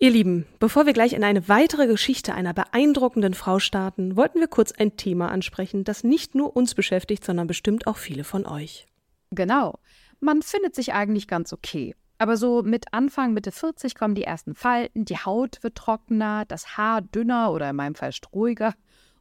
Ihr Lieben, bevor wir gleich in eine weitere Geschichte einer beeindruckenden Frau starten, wollten wir kurz ein Thema ansprechen, das nicht nur uns beschäftigt, sondern bestimmt auch viele von euch. Genau. Man findet sich eigentlich ganz okay. Aber so mit Anfang, Mitte 40 kommen die ersten Falten, die Haut wird trockener, das Haar dünner oder in meinem Fall strohiger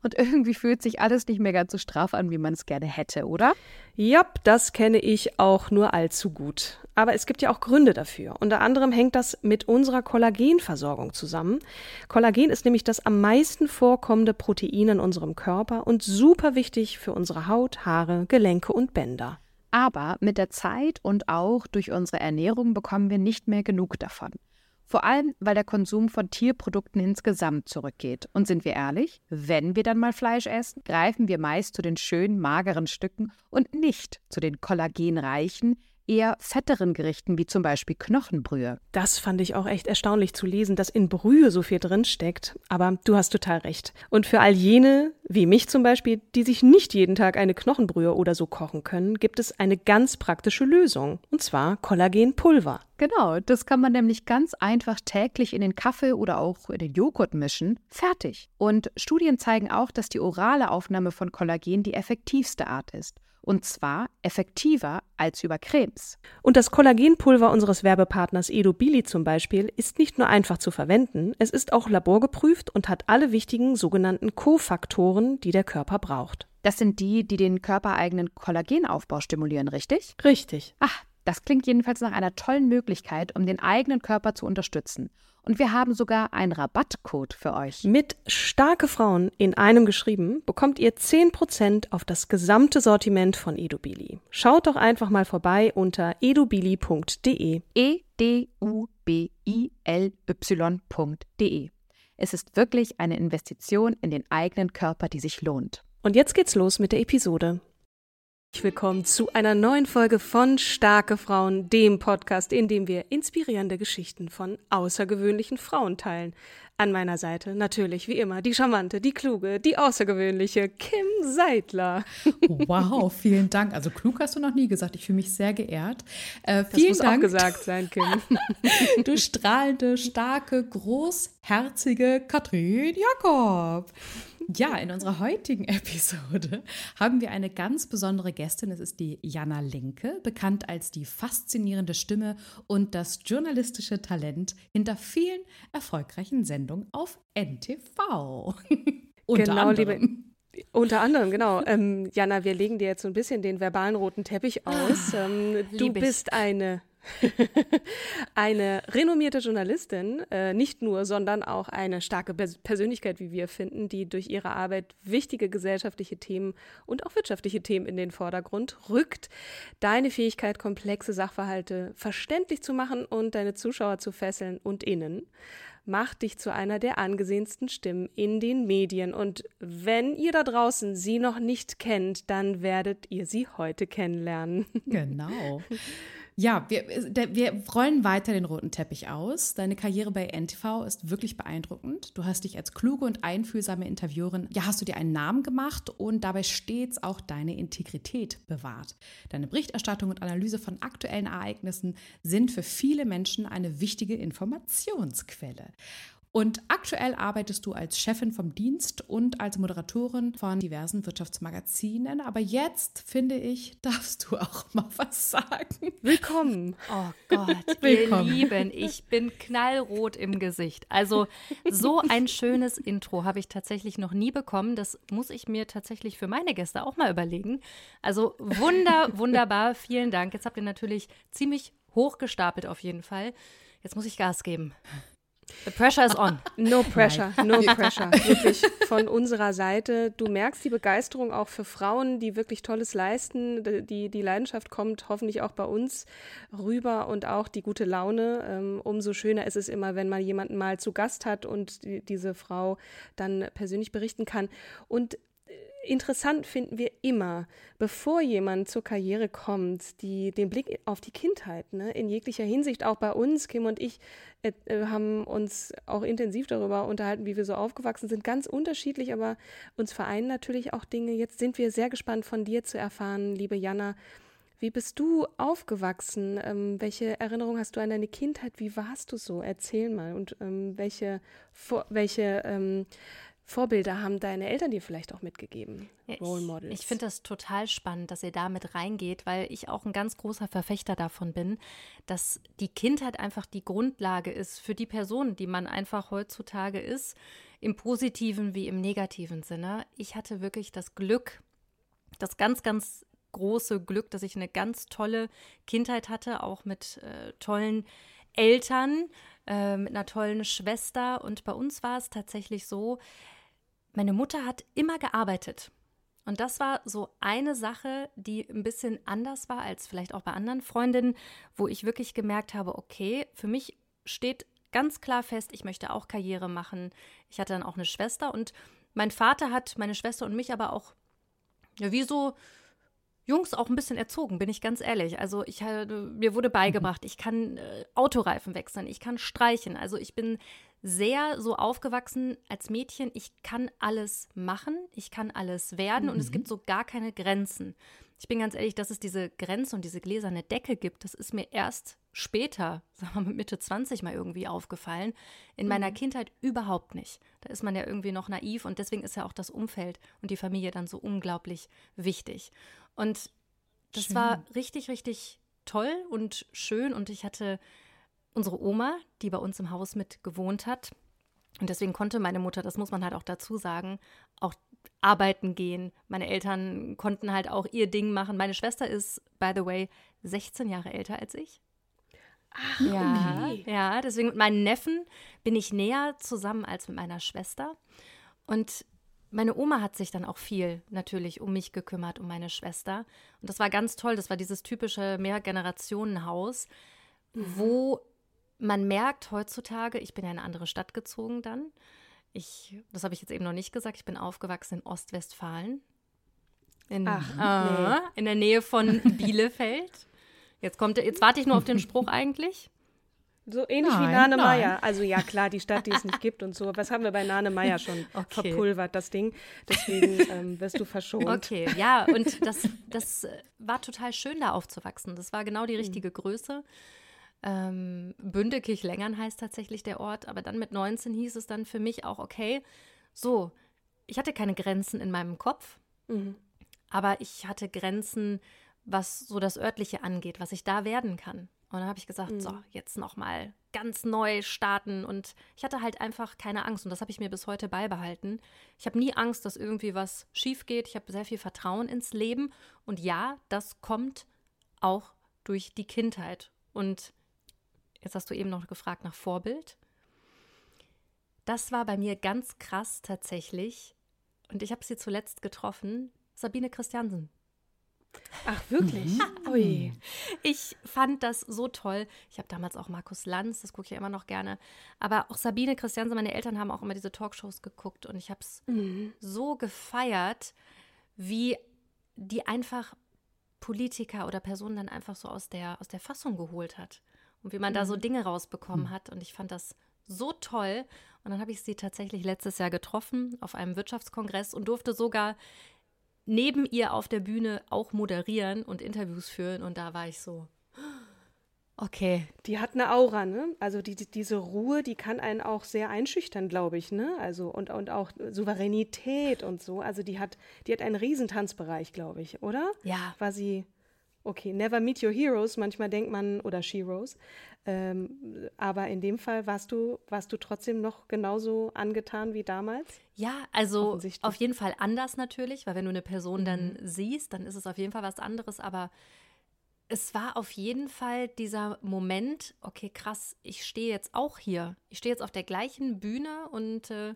und irgendwie fühlt sich alles nicht mehr ganz so straff an, wie man es gerne hätte, oder? Jap, das kenne ich auch nur allzu gut. Aber es gibt ja auch Gründe dafür. Unter anderem hängt das mit unserer Kollagenversorgung zusammen. Kollagen ist nämlich das am meisten vorkommende Protein in unserem Körper und super wichtig für unsere Haut, Haare, Gelenke und Bänder. Aber mit der Zeit und auch durch unsere Ernährung bekommen wir nicht mehr genug davon. Vor allem, weil der Konsum von Tierprodukten insgesamt zurückgeht. Und sind wir ehrlich, wenn wir dann mal Fleisch essen, greifen wir meist zu den schönen, mageren Stücken und nicht zu den kollagenreichen, eher fetteren Gerichten wie zum Beispiel Knochenbrühe. Das fand ich auch echt erstaunlich zu lesen, dass in Brühe so viel drin steckt. Aber du hast total recht. Und für all jene, wie mich zum Beispiel, die sich nicht jeden Tag eine Knochenbrühe oder so kochen können, gibt es eine ganz praktische Lösung. Und zwar Kollagenpulver. Genau, das kann man nämlich ganz einfach täglich in den Kaffee oder auch in den Joghurt mischen. Fertig. Und Studien zeigen auch, dass die orale Aufnahme von Kollagen die effektivste Art ist. Und zwar effektiver als über Cremes. Und das Kollagenpulver unseres Werbepartners Edobili zum Beispiel ist nicht nur einfach zu verwenden, es ist auch laborgeprüft und hat alle wichtigen sogenannten Kofaktoren, die der Körper braucht. Das sind die, die den körpereigenen Kollagenaufbau stimulieren, richtig? Richtig. Ach, das klingt jedenfalls nach einer tollen Möglichkeit, um den eigenen Körper zu unterstützen. Und wir haben sogar einen Rabattcode für euch. Mit starke Frauen in einem geschrieben bekommt ihr 10% auf das gesamte Sortiment von Edubili. Schaut doch einfach mal vorbei unter edubili.de. E D U B I L Y.de. Es ist wirklich eine Investition in den eigenen Körper, die sich lohnt. Und jetzt geht's los mit der Episode. Willkommen zu einer neuen Folge von Starke Frauen, dem Podcast, in dem wir inspirierende Geschichten von außergewöhnlichen Frauen teilen. An meiner Seite natürlich wie immer die charmante, die kluge, die außergewöhnliche Kim Seidler. Wow, vielen Dank. Also klug hast du noch nie gesagt. Ich fühle mich sehr geehrt. Äh, das muss Dank. auch gesagt sein, Kim. du strahlende, starke, großherzige Katrin Jakob. Ja, in unserer heutigen Episode haben wir eine ganz besondere Gästin. Es ist die Jana Linke, bekannt als die faszinierende Stimme und das journalistische Talent hinter vielen erfolgreichen Sendungen auf NTV. Unter genau, anderem. liebe. Unter anderem, genau. Ähm, Jana, wir legen dir jetzt so ein bisschen den verbalen roten Teppich aus. Ähm, du bist eine eine renommierte Journalistin, äh, nicht nur, sondern auch eine starke Persönlichkeit, wie wir finden, die durch ihre Arbeit wichtige gesellschaftliche Themen und auch wirtschaftliche Themen in den Vordergrund rückt. Deine Fähigkeit, komplexe Sachverhalte verständlich zu machen und deine Zuschauer zu fesseln und innen macht dich zu einer der angesehensten Stimmen in den Medien. Und wenn ihr da draußen sie noch nicht kennt, dann werdet ihr sie heute kennenlernen. Genau. Ja, wir, äh, wir rollen weiter den roten Teppich aus. Deine Karriere bei NTV ist wirklich beeindruckend. Du hast dich als kluge und einfühlsame Interviewerin, ja, hast du dir einen Namen gemacht und dabei stets auch deine Integrität bewahrt. Deine Berichterstattung und Analyse von aktuellen Ereignissen sind für viele Menschen eine wichtige Informationsquelle. Und aktuell arbeitest du als Chefin vom Dienst und als Moderatorin von diversen Wirtschaftsmagazinen. Aber jetzt, finde ich, darfst du auch mal was sagen. Willkommen. Oh Gott, Willkommen. ihr Lieben, ich bin knallrot im Gesicht. Also so ein schönes Intro habe ich tatsächlich noch nie bekommen. Das muss ich mir tatsächlich für meine Gäste auch mal überlegen. Also wunder, wunderbar. Vielen Dank. Jetzt habt ihr natürlich ziemlich hochgestapelt auf jeden Fall. Jetzt muss ich Gas geben. The pressure is on. No pressure, no pressure. Wirklich von unserer Seite. Du merkst die Begeisterung auch für Frauen, die wirklich Tolles leisten. Die, die Leidenschaft kommt hoffentlich auch bei uns rüber und auch die gute Laune. Ähm, umso schöner ist es immer, wenn man jemanden mal zu Gast hat und die, diese Frau dann persönlich berichten kann. Und interessant finden wir immer, bevor jemand zur Karriere kommt, die, den Blick auf die Kindheit, ne, in jeglicher Hinsicht, auch bei uns, Kim und ich äh, äh, haben uns auch intensiv darüber unterhalten, wie wir so aufgewachsen sind, ganz unterschiedlich, aber uns vereinen natürlich auch Dinge. Jetzt sind wir sehr gespannt von dir zu erfahren, liebe Jana. Wie bist du aufgewachsen? Ähm, welche Erinnerung hast du an deine Kindheit? Wie warst du so? Erzähl mal. Und ähm, welche, welche ähm, Vorbilder haben deine Eltern dir vielleicht auch mitgegeben? Ja, Role Models. Ich, ich finde das total spannend, dass ihr da mit reingeht, weil ich auch ein ganz großer Verfechter davon bin, dass die Kindheit einfach die Grundlage ist für die Person, die man einfach heutzutage ist, im positiven wie im negativen Sinne. Ich hatte wirklich das Glück, das ganz, ganz große Glück, dass ich eine ganz tolle Kindheit hatte, auch mit äh, tollen Eltern, äh, mit einer tollen Schwester. Und bei uns war es tatsächlich so, meine Mutter hat immer gearbeitet. Und das war so eine Sache, die ein bisschen anders war als vielleicht auch bei anderen Freundinnen, wo ich wirklich gemerkt habe, okay, für mich steht ganz klar fest, ich möchte auch Karriere machen. Ich hatte dann auch eine Schwester und mein Vater hat meine Schwester und mich aber auch, ja, wie so Jungs auch ein bisschen erzogen, bin ich ganz ehrlich. Also ich mir wurde beigebracht, ich kann äh, Autoreifen wechseln, ich kann streichen. Also ich bin sehr so aufgewachsen als Mädchen, ich kann alles machen, ich kann alles werden mhm. und es mhm. gibt so gar keine Grenzen. Ich bin ganz ehrlich, dass es diese Grenze und diese gläserne Decke gibt, das ist mir erst später, sagen wir mal mit Mitte 20 mal irgendwie aufgefallen. In mhm. meiner Kindheit überhaupt nicht. Da ist man ja irgendwie noch naiv und deswegen ist ja auch das Umfeld und die Familie dann so unglaublich wichtig. Und das schön. war richtig, richtig toll und schön und ich hatte unsere Oma, die bei uns im Haus mit gewohnt hat. Und deswegen konnte meine Mutter, das muss man halt auch dazu sagen, auch arbeiten gehen. Meine Eltern konnten halt auch ihr Ding machen. Meine Schwester ist, by the way, 16 Jahre älter als ich. Ach, ja, okay. ja, deswegen mit meinen Neffen bin ich näher zusammen als mit meiner Schwester. Und meine Oma hat sich dann auch viel natürlich um mich gekümmert, um meine Schwester. Und das war ganz toll. Das war dieses typische Mehrgenerationenhaus, mhm. wo man merkt heutzutage, ich bin ja in eine andere Stadt gezogen dann. Ich, das habe ich jetzt eben noch nicht gesagt, ich bin aufgewachsen in Ostwestfalen. In, Ach, äh, nee. in der Nähe von Bielefeld. Jetzt kommt, jetzt warte ich nur auf den Spruch eigentlich. So ähnlich nein, wie Nane Meyer. Also ja, klar, die Stadt, die es nicht gibt und so. Was haben wir bei Nane Meyer schon okay. verpulvert, das Ding. Deswegen ähm, wirst du verschont. Okay, ja, und das, das war total schön, da aufzuwachsen. Das war genau die richtige Größe. Ähm, Bündekirch-Längern heißt tatsächlich der Ort, aber dann mit 19 hieß es dann für mich auch, okay, so, ich hatte keine Grenzen in meinem Kopf, mhm. aber ich hatte Grenzen, was so das Örtliche angeht, was ich da werden kann. Und dann habe ich gesagt, mhm. so, jetzt nochmal ganz neu starten. Und ich hatte halt einfach keine Angst. Und das habe ich mir bis heute beibehalten. Ich habe nie Angst, dass irgendwie was schief geht. Ich habe sehr viel Vertrauen ins Leben. Und ja, das kommt auch durch die Kindheit. Und Jetzt hast du eben noch gefragt nach Vorbild. Das war bei mir ganz krass tatsächlich. Und ich habe sie zuletzt getroffen, Sabine Christiansen. Ach, wirklich? Mhm. Ui. Ich fand das so toll. Ich habe damals auch Markus Lanz, das gucke ich ja immer noch gerne. Aber auch Sabine Christiansen, meine Eltern haben auch immer diese Talkshows geguckt und ich habe es mhm. so gefeiert, wie die einfach Politiker oder Personen dann einfach so aus der, aus der Fassung geholt hat und wie man da so mhm. Dinge rausbekommen mhm. hat. Und ich fand das so toll. Und dann habe ich sie tatsächlich letztes Jahr getroffen auf einem Wirtschaftskongress und durfte sogar neben ihr auf der Bühne auch moderieren und Interviews führen. Und da war ich so, okay. Die hat eine Aura, ne? Also die, die, diese Ruhe, die kann einen auch sehr einschüchtern, glaube ich, ne? Also und, und auch Souveränität und so. Also die hat, die hat einen Riesentanzbereich, glaube ich, oder? Ja. War sie okay, never meet your heroes, manchmal denkt man, oder sheroes. Ähm, aber in dem Fall warst du, warst du trotzdem noch genauso angetan wie damals? Ja, also auf jeden Fall anders natürlich, weil wenn du eine Person mhm. dann siehst, dann ist es auf jeden Fall was anderes. Aber es war auf jeden Fall dieser Moment, okay, krass, ich stehe jetzt auch hier. Ich stehe jetzt auf der gleichen Bühne und äh,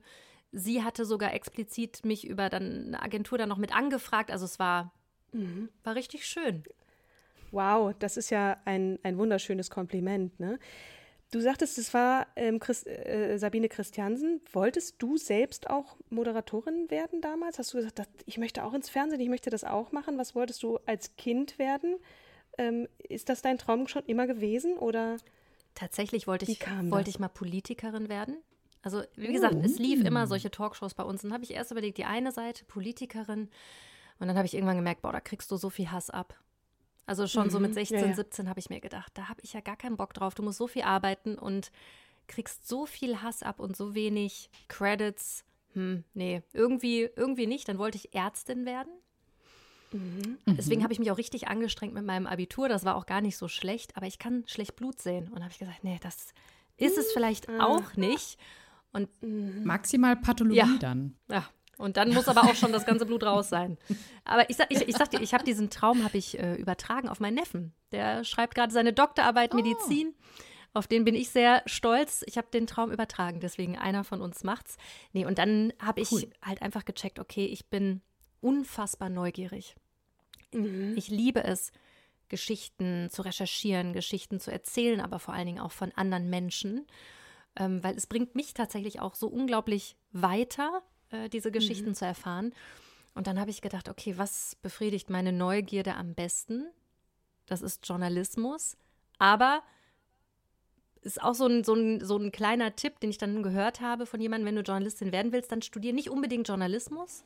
sie hatte sogar explizit mich über dann eine Agentur dann noch mit angefragt. Also es war, mhm. war richtig schön. Wow, das ist ja ein, ein wunderschönes Kompliment. Ne? Du sagtest, es war ähm, Christ, äh, Sabine Christiansen. Wolltest du selbst auch Moderatorin werden damals? Hast du gesagt, ich möchte auch ins Fernsehen, ich möchte das auch machen? Was wolltest du als Kind werden? Ähm, ist das dein Traum schon immer gewesen oder? Tatsächlich wollte ich, wollte ich mal Politikerin werden. Also, wie gesagt, oh. es lief immer solche Talkshows bei uns. Und dann habe ich erst überlegt, die eine Seite, Politikerin. Und dann habe ich irgendwann gemerkt, boah, da kriegst du so viel Hass ab. Also schon mhm. so mit 16, mhm. ja, ja. 17 habe ich mir gedacht, da habe ich ja gar keinen Bock drauf. Du musst so viel arbeiten und kriegst so viel Hass ab und so wenig Credits. Hm, nee, irgendwie, irgendwie nicht. Dann wollte ich Ärztin werden. Mhm. Deswegen mhm. habe ich mich auch richtig angestrengt mit meinem Abitur. Das war auch gar nicht so schlecht, aber ich kann schlecht Blut sehen. Und habe ich gesagt, nee, das ist es vielleicht ah. auch nicht. Und mhm. maximal Pathologie ja. dann. Ja. Und dann muss aber auch schon das ganze Blut raus sein. Aber ich sag, ich, ich sag dir, ich habe diesen Traum habe ich äh, übertragen auf meinen Neffen. Der schreibt gerade seine Doktorarbeit oh. Medizin. Auf den bin ich sehr stolz. Ich habe den Traum übertragen, deswegen einer von uns macht's. Nee, und dann habe ich cool. halt einfach gecheckt, okay, ich bin unfassbar neugierig. Mhm. Ich liebe es, Geschichten zu recherchieren, Geschichten zu erzählen, aber vor allen Dingen auch von anderen Menschen, ähm, weil es bringt mich tatsächlich auch so unglaublich weiter, äh, diese Geschichten mhm. zu erfahren. Und dann habe ich gedacht, okay, was befriedigt meine Neugierde am besten? Das ist Journalismus, aber ist auch so ein, so, ein, so ein kleiner Tipp, den ich dann gehört habe von jemandem, wenn du Journalistin werden willst, dann studiere nicht unbedingt Journalismus,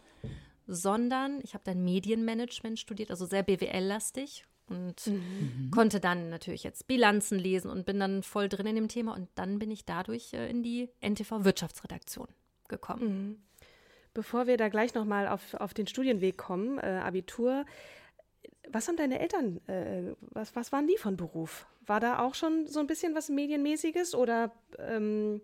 sondern ich habe dann Medienmanagement studiert, also sehr BWL-lastig und mhm. konnte dann natürlich jetzt Bilanzen lesen und bin dann voll drin in dem Thema und dann bin ich dadurch äh, in die NTV Wirtschaftsredaktion gekommen. Mhm. Bevor wir da gleich nochmal auf, auf den Studienweg kommen, äh, Abitur, was haben deine Eltern, äh, was, was waren die von Beruf? War da auch schon so ein bisschen was Medienmäßiges oder ähm,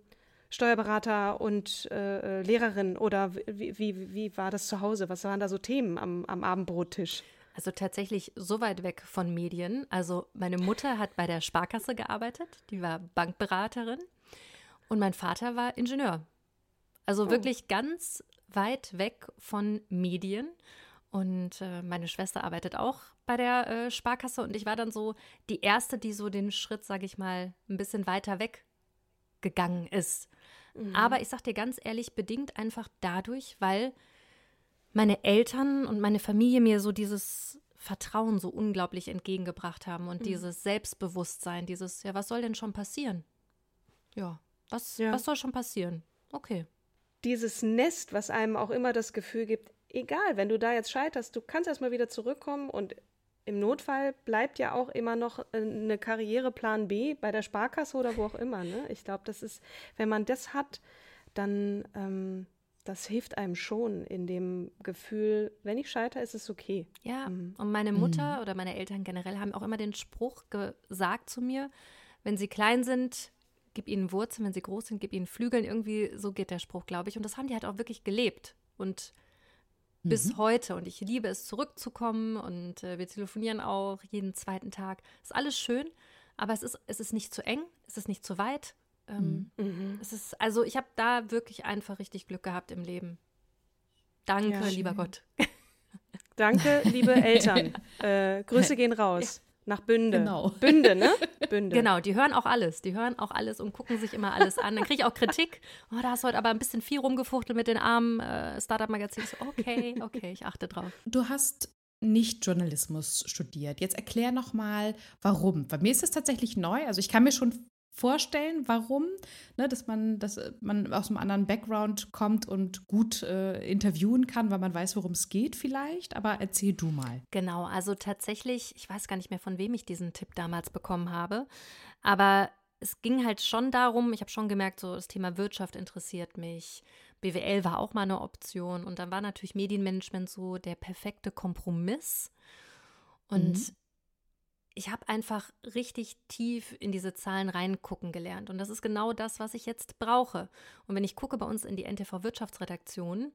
Steuerberater und äh, äh, Lehrerin oder wie, wie, wie war das zu Hause? Was waren da so Themen am, am Abendbrottisch? Also tatsächlich so weit weg von Medien. Also meine Mutter hat bei der Sparkasse gearbeitet, die war Bankberaterin und mein Vater war Ingenieur. Also oh. wirklich ganz weit weg von Medien. Und äh, meine Schwester arbeitet auch bei der äh, Sparkasse und ich war dann so die erste, die so den Schritt, sage ich mal, ein bisschen weiter weg gegangen ist. Mhm. Aber ich sag dir ganz ehrlich, bedingt einfach dadurch, weil meine Eltern und meine Familie mir so dieses Vertrauen so unglaublich entgegengebracht haben und mhm. dieses Selbstbewusstsein, dieses, ja, was soll denn schon passieren? Ja, was, ja. was soll schon passieren? Okay. Dieses Nest, was einem auch immer das Gefühl gibt, egal, wenn du da jetzt scheiterst, du kannst erstmal wieder zurückkommen und im Notfall bleibt ja auch immer noch äh, eine Karriereplan B bei der Sparkasse oder wo auch immer. Ne? Ich glaube, das ist, wenn man das hat, dann ähm, das hilft einem schon in dem Gefühl, wenn ich scheitere, ist es okay. Ja, mhm. und meine Mutter mhm. oder meine Eltern generell haben auch immer den Spruch gesagt zu mir, wenn sie klein sind, gib ihnen Wurzeln, wenn sie groß sind, gib ihnen Flügeln. Irgendwie so geht der Spruch, glaube ich. Und das haben die halt auch wirklich gelebt. Und bis mhm. heute. Und ich liebe es, zurückzukommen. Und äh, wir telefonieren auch jeden zweiten Tag. Ist alles schön, aber es ist, es ist nicht zu eng, es ist nicht zu weit. Ähm, mhm. mhm. Es ist, also ich habe da wirklich einfach richtig Glück gehabt im Leben. Danke, ja, lieber Gott. Danke, liebe Eltern. Äh, Grüße gehen raus. Nach Bünde. Genau. Bünde, ne? Bünde. Genau, die hören auch alles. Die hören auch alles und gucken sich immer alles an. Dann kriege ich auch Kritik. Oh, da hast du heute aber ein bisschen viel rumgefuchtelt mit den armen äh, Startup-Magazinen. So, okay, okay, ich achte drauf. Du hast nicht Journalismus studiert. Jetzt erklär noch mal, warum. Bei mir ist es tatsächlich neu. Also ich kann mir schon vorstellen, warum, ne, dass man, dass man aus einem anderen Background kommt und gut äh, interviewen kann, weil man weiß, worum es geht vielleicht. Aber erzähl du mal. Genau, also tatsächlich, ich weiß gar nicht mehr, von wem ich diesen Tipp damals bekommen habe, aber es ging halt schon darum, ich habe schon gemerkt, so das Thema Wirtschaft interessiert mich. BWL war auch mal eine Option und dann war natürlich Medienmanagement so der perfekte Kompromiss. Und mhm ich habe einfach richtig tief in diese Zahlen reingucken gelernt. Und das ist genau das, was ich jetzt brauche. Und wenn ich gucke bei uns in die NTV Wirtschaftsredaktion,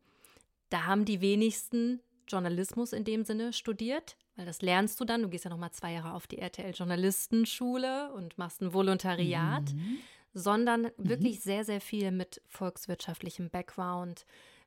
da haben die wenigsten Journalismus in dem Sinne studiert, weil das lernst du dann. Du gehst ja noch mal zwei Jahre auf die RTL-Journalistenschule und machst ein Volontariat, mhm. sondern mhm. wirklich sehr, sehr viel mit volkswirtschaftlichem Background,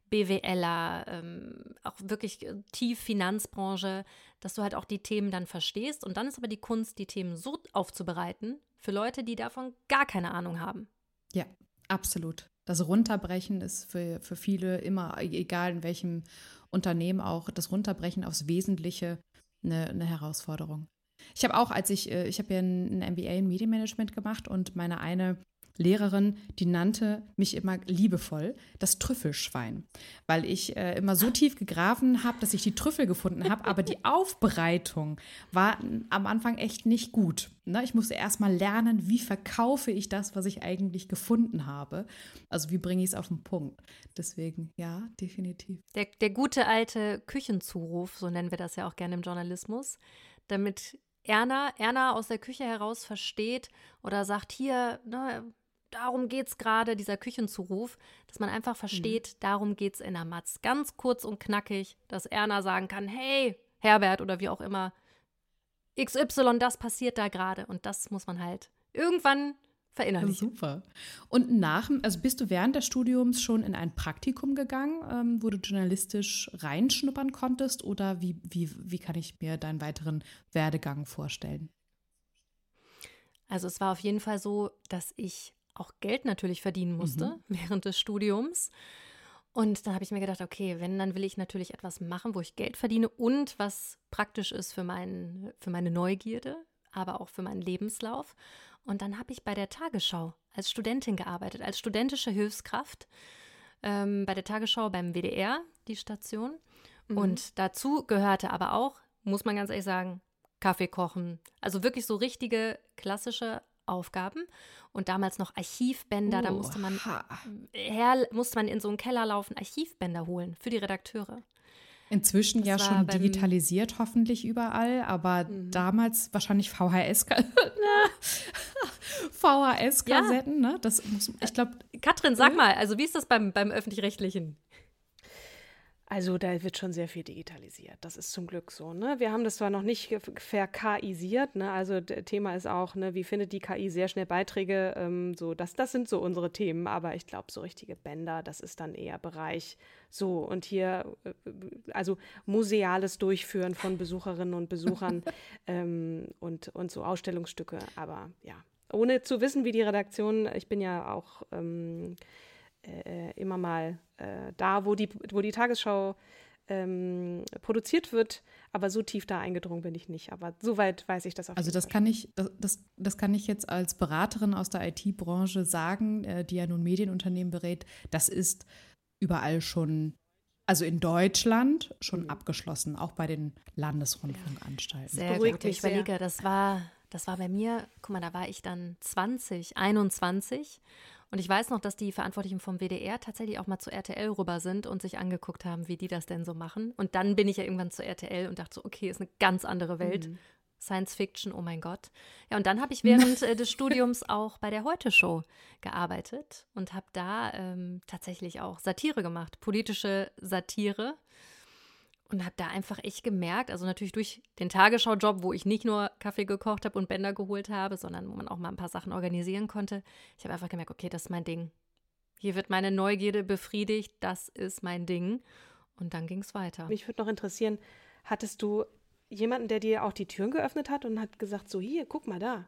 BWLer, ähm, auch wirklich äh, tief Finanzbranche, dass du halt auch die Themen dann verstehst. Und dann ist aber die Kunst, die Themen so aufzubereiten für Leute, die davon gar keine Ahnung haben. Ja, absolut. Das Runterbrechen ist für, für viele immer, egal in welchem Unternehmen auch, das Runterbrechen aufs Wesentliche eine, eine Herausforderung. Ich habe auch, als ich, äh, ich habe ja ein MBA in Medienmanagement gemacht und meine eine Lehrerin, die nannte mich immer liebevoll das Trüffelschwein, weil ich äh, immer so tief gegraben habe, dass ich die Trüffel gefunden habe, aber die Aufbereitung war am Anfang echt nicht gut. Ne? Ich musste erst mal lernen, wie verkaufe ich das, was ich eigentlich gefunden habe. Also wie bringe ich es auf den Punkt. Deswegen, ja, definitiv. Der, der gute alte Küchenzuruf, so nennen wir das ja auch gerne im Journalismus, damit Erna, Erna aus der Küche heraus versteht oder sagt, hier, ne, darum geht es gerade, dieser Küchenzuruf, dass man einfach versteht, mhm. darum geht es in der Matz. Ganz kurz und knackig, dass Erna sagen kann, hey, Herbert oder wie auch immer, XY, das passiert da gerade. Und das muss man halt irgendwann verinnerlichen. super. Und nach, also bist du während des Studiums schon in ein Praktikum gegangen, ähm, wo du journalistisch reinschnuppern konntest? Oder wie, wie, wie kann ich mir deinen weiteren Werdegang vorstellen? Also es war auf jeden Fall so, dass ich auch Geld natürlich verdienen musste mhm. während des Studiums. Und dann habe ich mir gedacht, okay, wenn, dann will ich natürlich etwas machen, wo ich Geld verdiene und was praktisch ist für, mein, für meine Neugierde, aber auch für meinen Lebenslauf. Und dann habe ich bei der Tagesschau als Studentin gearbeitet, als studentische Hilfskraft ähm, bei der Tagesschau beim WDR, die Station. Mhm. Und dazu gehörte aber auch, muss man ganz ehrlich sagen, Kaffee kochen. Also wirklich so richtige klassische Aufgaben und damals noch Archivbänder. Oh, da musste man, her, musste man in so einen Keller laufen, Archivbänder holen für die Redakteure. Inzwischen das ja schon digitalisiert, hoffentlich überall, aber mhm. damals wahrscheinlich VHS. VHS-Kassetten, ja. ne? Das muss, ich glaube. Katrin, sag mal, also wie ist das beim, beim öffentlich-rechtlichen? Also da wird schon sehr viel digitalisiert. Das ist zum Glück so. Ne? Wir haben das zwar noch nicht verKIsiert, ne? also Thema ist auch, ne, wie findet die KI sehr schnell Beiträge, ähm, so, das, das sind so unsere Themen, aber ich glaube, so richtige Bänder, das ist dann eher Bereich so und hier, äh, also museales Durchführen von Besucherinnen und Besuchern ähm, und, und so Ausstellungsstücke, aber ja, ohne zu wissen, wie die Redaktion, ich bin ja auch ähm, äh, immer mal äh, da, wo die, wo die Tagesschau ähm, produziert wird, aber so tief da eingedrungen bin ich nicht. Aber soweit weiß ich das auch. Also das Fall. kann ich, das, das, das, kann ich jetzt als Beraterin aus der IT-Branche sagen, äh, die ja nun Medienunternehmen berät, das ist überall schon, also in Deutschland schon mhm. abgeschlossen, auch bei den Landesrundfunkanstalten. Sehr Beruhigt gut. Ich überlege, das war, das war bei mir, guck mal, da war ich dann 20, 21 und ich weiß noch, dass die Verantwortlichen vom WDR tatsächlich auch mal zu RTL rüber sind und sich angeguckt haben, wie die das denn so machen. Und dann bin ich ja irgendwann zu RTL und dachte so, okay, ist eine ganz andere Welt. Mhm. Science Fiction, oh mein Gott. Ja, und dann habe ich während äh, des Studiums auch bei der Heute-Show gearbeitet und habe da ähm, tatsächlich auch Satire gemacht, politische Satire und habe da einfach echt gemerkt, also natürlich durch den Tagesschau-Job, wo ich nicht nur Kaffee gekocht habe und Bänder geholt habe, sondern wo man auch mal ein paar Sachen organisieren konnte. Ich habe einfach gemerkt, okay, das ist mein Ding. Hier wird meine Neugierde befriedigt, das ist mein Ding. Und dann ging es weiter. Mich würde noch interessieren, hattest du jemanden, der dir auch die Türen geöffnet hat und hat gesagt, so hier, guck mal da,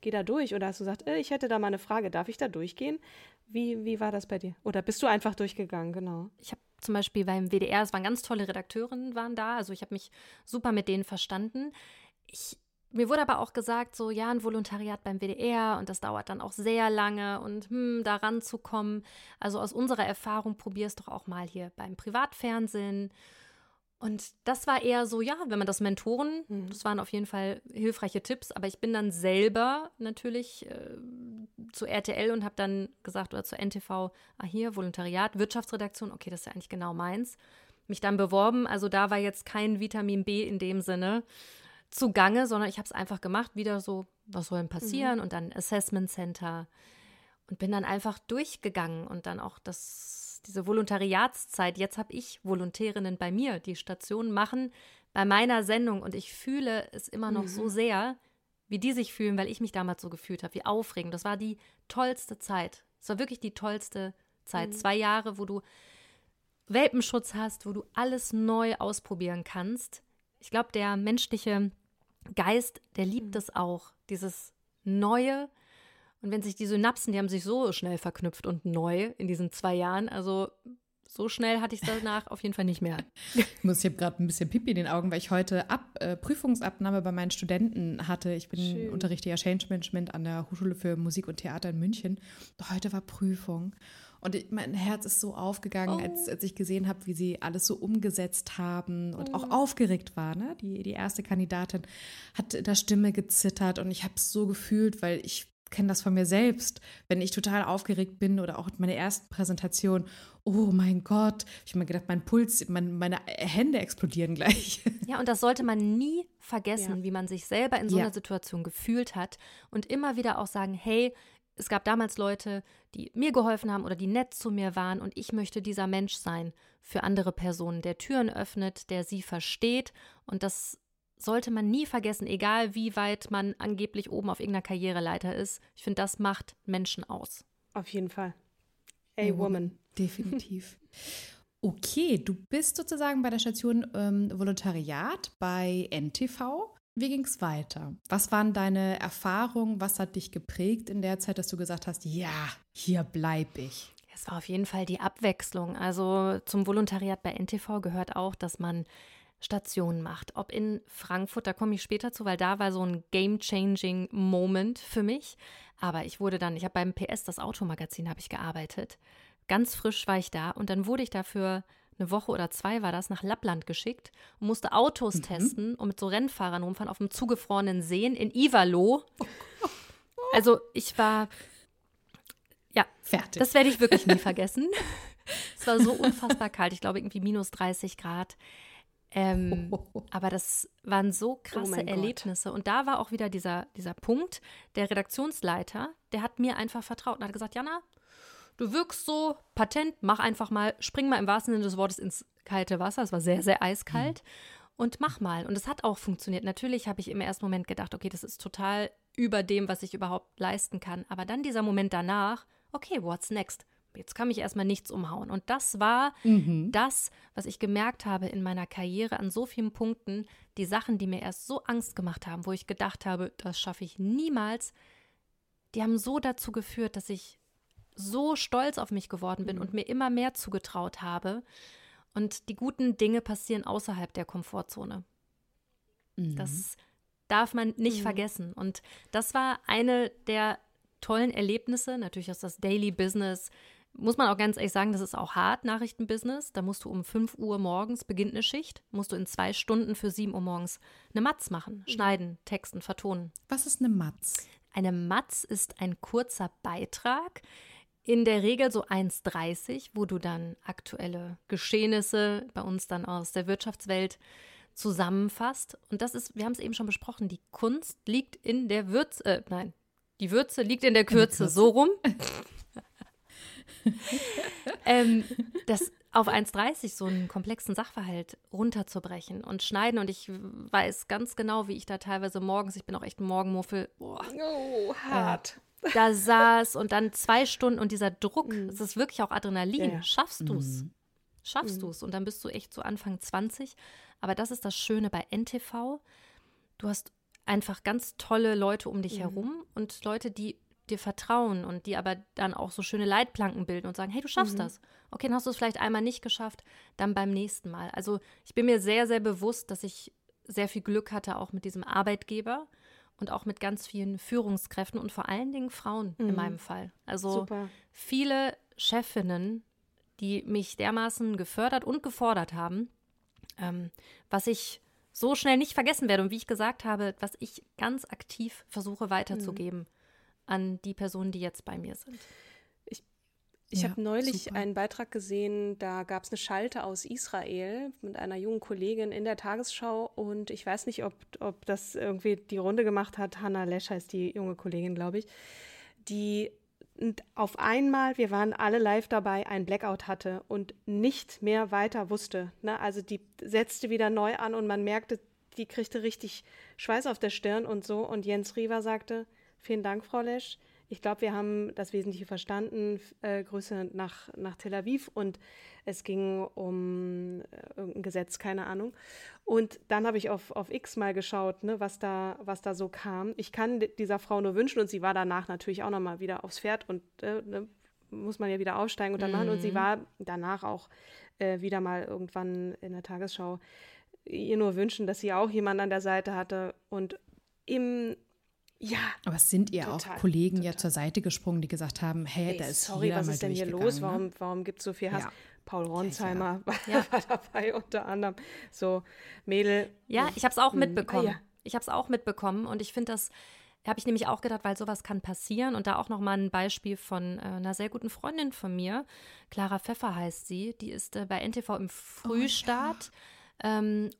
geh da durch? Oder hast du gesagt, äh, ich hätte da mal eine Frage, darf ich da durchgehen? Wie, wie war das bei dir? Oder bist du einfach durchgegangen, genau? Ich habe zum Beispiel beim WDR, es waren ganz tolle Redakteurinnen waren da, also ich habe mich super mit denen verstanden. Ich, mir wurde aber auch gesagt, so ja, ein Volontariat beim WDR und das dauert dann auch sehr lange und hm, da ranzukommen. Also aus unserer Erfahrung probier es doch auch mal hier beim Privatfernsehen und das war eher so, ja, wenn man das Mentoren, mhm. das waren auf jeden Fall hilfreiche Tipps, aber ich bin dann selber natürlich äh, zu RTL und habe dann gesagt, oder zu NTV, ah hier, Volontariat, Wirtschaftsredaktion, okay, das ist ja eigentlich genau meins. Mich dann beworben, also da war jetzt kein Vitamin B in dem Sinne zugange, sondern ich habe es einfach gemacht, wieder so, was soll denn passieren? Mhm. Und dann Assessment Center und bin dann einfach durchgegangen und dann auch das diese Volontariatszeit. Jetzt habe ich Volontärinnen bei mir, die Stationen machen, bei meiner Sendung und ich fühle es immer noch mhm. so sehr, wie die sich fühlen, weil ich mich damals so gefühlt habe, wie aufregend. Das war die tollste Zeit. Es war wirklich die tollste Zeit. Mhm. Zwei Jahre, wo du Welpenschutz hast, wo du alles neu ausprobieren kannst. Ich glaube, der menschliche Geist, der liebt mhm. es auch, dieses Neue. Und wenn sich die Synapsen, die haben sich so schnell verknüpft und neu in diesen zwei Jahren. Also so schnell hatte ich es danach auf jeden Fall nicht mehr. Ich muss, ich habe gerade ein bisschen Pipi in den Augen, weil ich heute Ab, äh, Prüfungsabnahme bei meinen Studenten hatte. Ich bin Schön. unterrichte ja Change Management an der Hochschule für Musik und Theater in München. Heute war Prüfung. Und mein Herz ist so aufgegangen, oh. als, als ich gesehen habe, wie sie alles so umgesetzt haben und oh. auch aufgeregt war. Ne? Die, die erste Kandidatin hat in der Stimme gezittert und ich habe es so gefühlt, weil ich kenne das von mir selbst, wenn ich total aufgeregt bin oder auch meine ersten Präsentation. Oh mein Gott, ich habe mir gedacht, mein Puls, mein, meine Hände explodieren gleich. Ja, und das sollte man nie vergessen, ja. wie man sich selber in so ja. einer Situation gefühlt hat und immer wieder auch sagen, hey, es gab damals Leute, die mir geholfen haben oder die nett zu mir waren und ich möchte dieser Mensch sein für andere Personen, der Türen öffnet, der sie versteht und das sollte man nie vergessen, egal wie weit man angeblich oben auf irgendeiner Karriereleiter ist. Ich finde, das macht Menschen aus. Auf jeden Fall. A oh, woman. Definitiv. Okay, du bist sozusagen bei der Station ähm, Volontariat bei NTV. Wie ging es weiter? Was waren deine Erfahrungen? Was hat dich geprägt in der Zeit, dass du gesagt hast, ja, hier bleibe ich? Es war auf jeden Fall die Abwechslung. Also zum Volontariat bei NTV gehört auch, dass man Stationen macht. Ob in Frankfurt, da komme ich später zu, weil da war so ein game-changing Moment für mich. Aber ich wurde dann, ich habe beim PS, das Automagazin, habe ich gearbeitet. Ganz frisch war ich da und dann wurde ich dafür eine Woche oder zwei war das, nach Lappland geschickt und musste Autos mhm. testen und mit so Rennfahrern rumfahren auf dem zugefrorenen Seen in Ivalo. Also ich war, ja, fertig. Das werde ich wirklich nie vergessen. es war so unfassbar kalt, ich glaube irgendwie minus 30 Grad. Ähm, aber das waren so oh krasse Erlebnisse. Und da war auch wieder dieser, dieser Punkt, der Redaktionsleiter, der hat mir einfach vertraut und hat gesagt, Jana, du wirkst so patent, mach einfach mal, spring mal im wahrsten Sinne des Wortes ins kalte Wasser. Es war sehr, sehr eiskalt. Mhm. Und mach mal. Und es hat auch funktioniert. Natürlich habe ich im ersten Moment gedacht, okay, das ist total über dem, was ich überhaupt leisten kann. Aber dann dieser Moment danach, okay, what's next? Jetzt kann mich erstmal nichts umhauen. Und das war mhm. das, was ich gemerkt habe in meiner Karriere an so vielen Punkten, die Sachen, die mir erst so Angst gemacht haben, wo ich gedacht habe, das schaffe ich niemals, die haben so dazu geführt, dass ich so stolz auf mich geworden bin mhm. und mir immer mehr zugetraut habe. Und die guten Dinge passieren außerhalb der Komfortzone. Mhm. Das darf man nicht mhm. vergessen. Und das war eine der tollen Erlebnisse. Natürlich ist das Daily Business muss man auch ganz ehrlich sagen, das ist auch hart, Nachrichtenbusiness. Da musst du um 5 Uhr morgens beginnt eine Schicht, musst du in zwei Stunden für 7 Uhr morgens eine Matz machen, schneiden, texten, vertonen. Was ist eine Matz? Eine Matz ist ein kurzer Beitrag, in der Regel so 1,30, wo du dann aktuelle Geschehnisse bei uns dann aus der Wirtschaftswelt zusammenfasst. Und das ist, wir haben es eben schon besprochen, die Kunst liegt in der Würze, äh, nein, die Würze liegt in der Kürze, in der Kürze. so rum. ähm, das auf 1,30 so einen komplexen Sachverhalt runterzubrechen und schneiden. Und ich weiß ganz genau, wie ich da teilweise morgens, ich bin auch echt ein Morgenmuffel, boah, oh, hart. Äh, da saß und dann zwei Stunden und dieser Druck, mhm. es ist wirklich auch Adrenalin. Ja. Schaffst du es? Mhm. Schaffst mhm. du es? Und dann bist du echt so Anfang 20. Aber das ist das Schöne bei NTV. Du hast einfach ganz tolle Leute um dich mhm. herum und Leute, die dir vertrauen und die aber dann auch so schöne Leitplanken bilden und sagen, hey, du schaffst mhm. das. Okay, dann hast du es vielleicht einmal nicht geschafft, dann beim nächsten Mal. Also ich bin mir sehr, sehr bewusst, dass ich sehr viel Glück hatte, auch mit diesem Arbeitgeber und auch mit ganz vielen Führungskräften und vor allen Dingen Frauen mhm. in meinem Fall. Also Super. viele Chefinnen, die mich dermaßen gefördert und gefordert haben, ähm, was ich so schnell nicht vergessen werde und wie ich gesagt habe, was ich ganz aktiv versuche weiterzugeben. Mhm an die Personen, die jetzt bei mir sind. Ich, ich ja, habe neulich super. einen Beitrag gesehen, da gab es eine Schalte aus Israel mit einer jungen Kollegin in der Tagesschau und ich weiß nicht, ob, ob das irgendwie die Runde gemacht hat. Hannah Lesch heißt die junge Kollegin, glaube ich, die und auf einmal, wir waren alle live dabei, ein Blackout hatte und nicht mehr weiter wusste. Ne? Also die setzte wieder neu an und man merkte, die kriegte richtig Schweiß auf der Stirn und so. Und Jens Riewer sagte, vielen Dank, Frau Lesch. Ich glaube, wir haben das Wesentliche verstanden. Äh, Grüße nach, nach Tel Aviv und es ging um äh, irgendein Gesetz, keine Ahnung. Und dann habe ich auf, auf X mal geschaut, ne, was, da, was da so kam. Ich kann dieser Frau nur wünschen und sie war danach natürlich auch nochmal wieder aufs Pferd und äh, ne, muss man ja wieder aufsteigen und dann machen. Und sie mhm. war danach auch äh, wieder mal irgendwann in der Tagesschau. Ihr nur wünschen, dass sie auch jemanden an der Seite hatte und im ja. Aber sind ihr total, auch Kollegen total. ja zur Seite gesprungen, die gesagt haben, hey, Ey, da ist sorry, was ist denn hier los? Warum, ne? warum gibt es so viel Hass? Ja. Paul Ronsheimer ja, ja. war dabei unter anderem. So, Mädel. Ja, ich habe es auch hm, mitbekommen. Ah, ja. Ich habe es auch mitbekommen und ich finde das, habe ich nämlich auch gedacht, weil sowas kann passieren und da auch nochmal ein Beispiel von äh, einer sehr guten Freundin von mir, Clara Pfeffer heißt sie, die ist äh, bei NTV im Frühstart. Oh,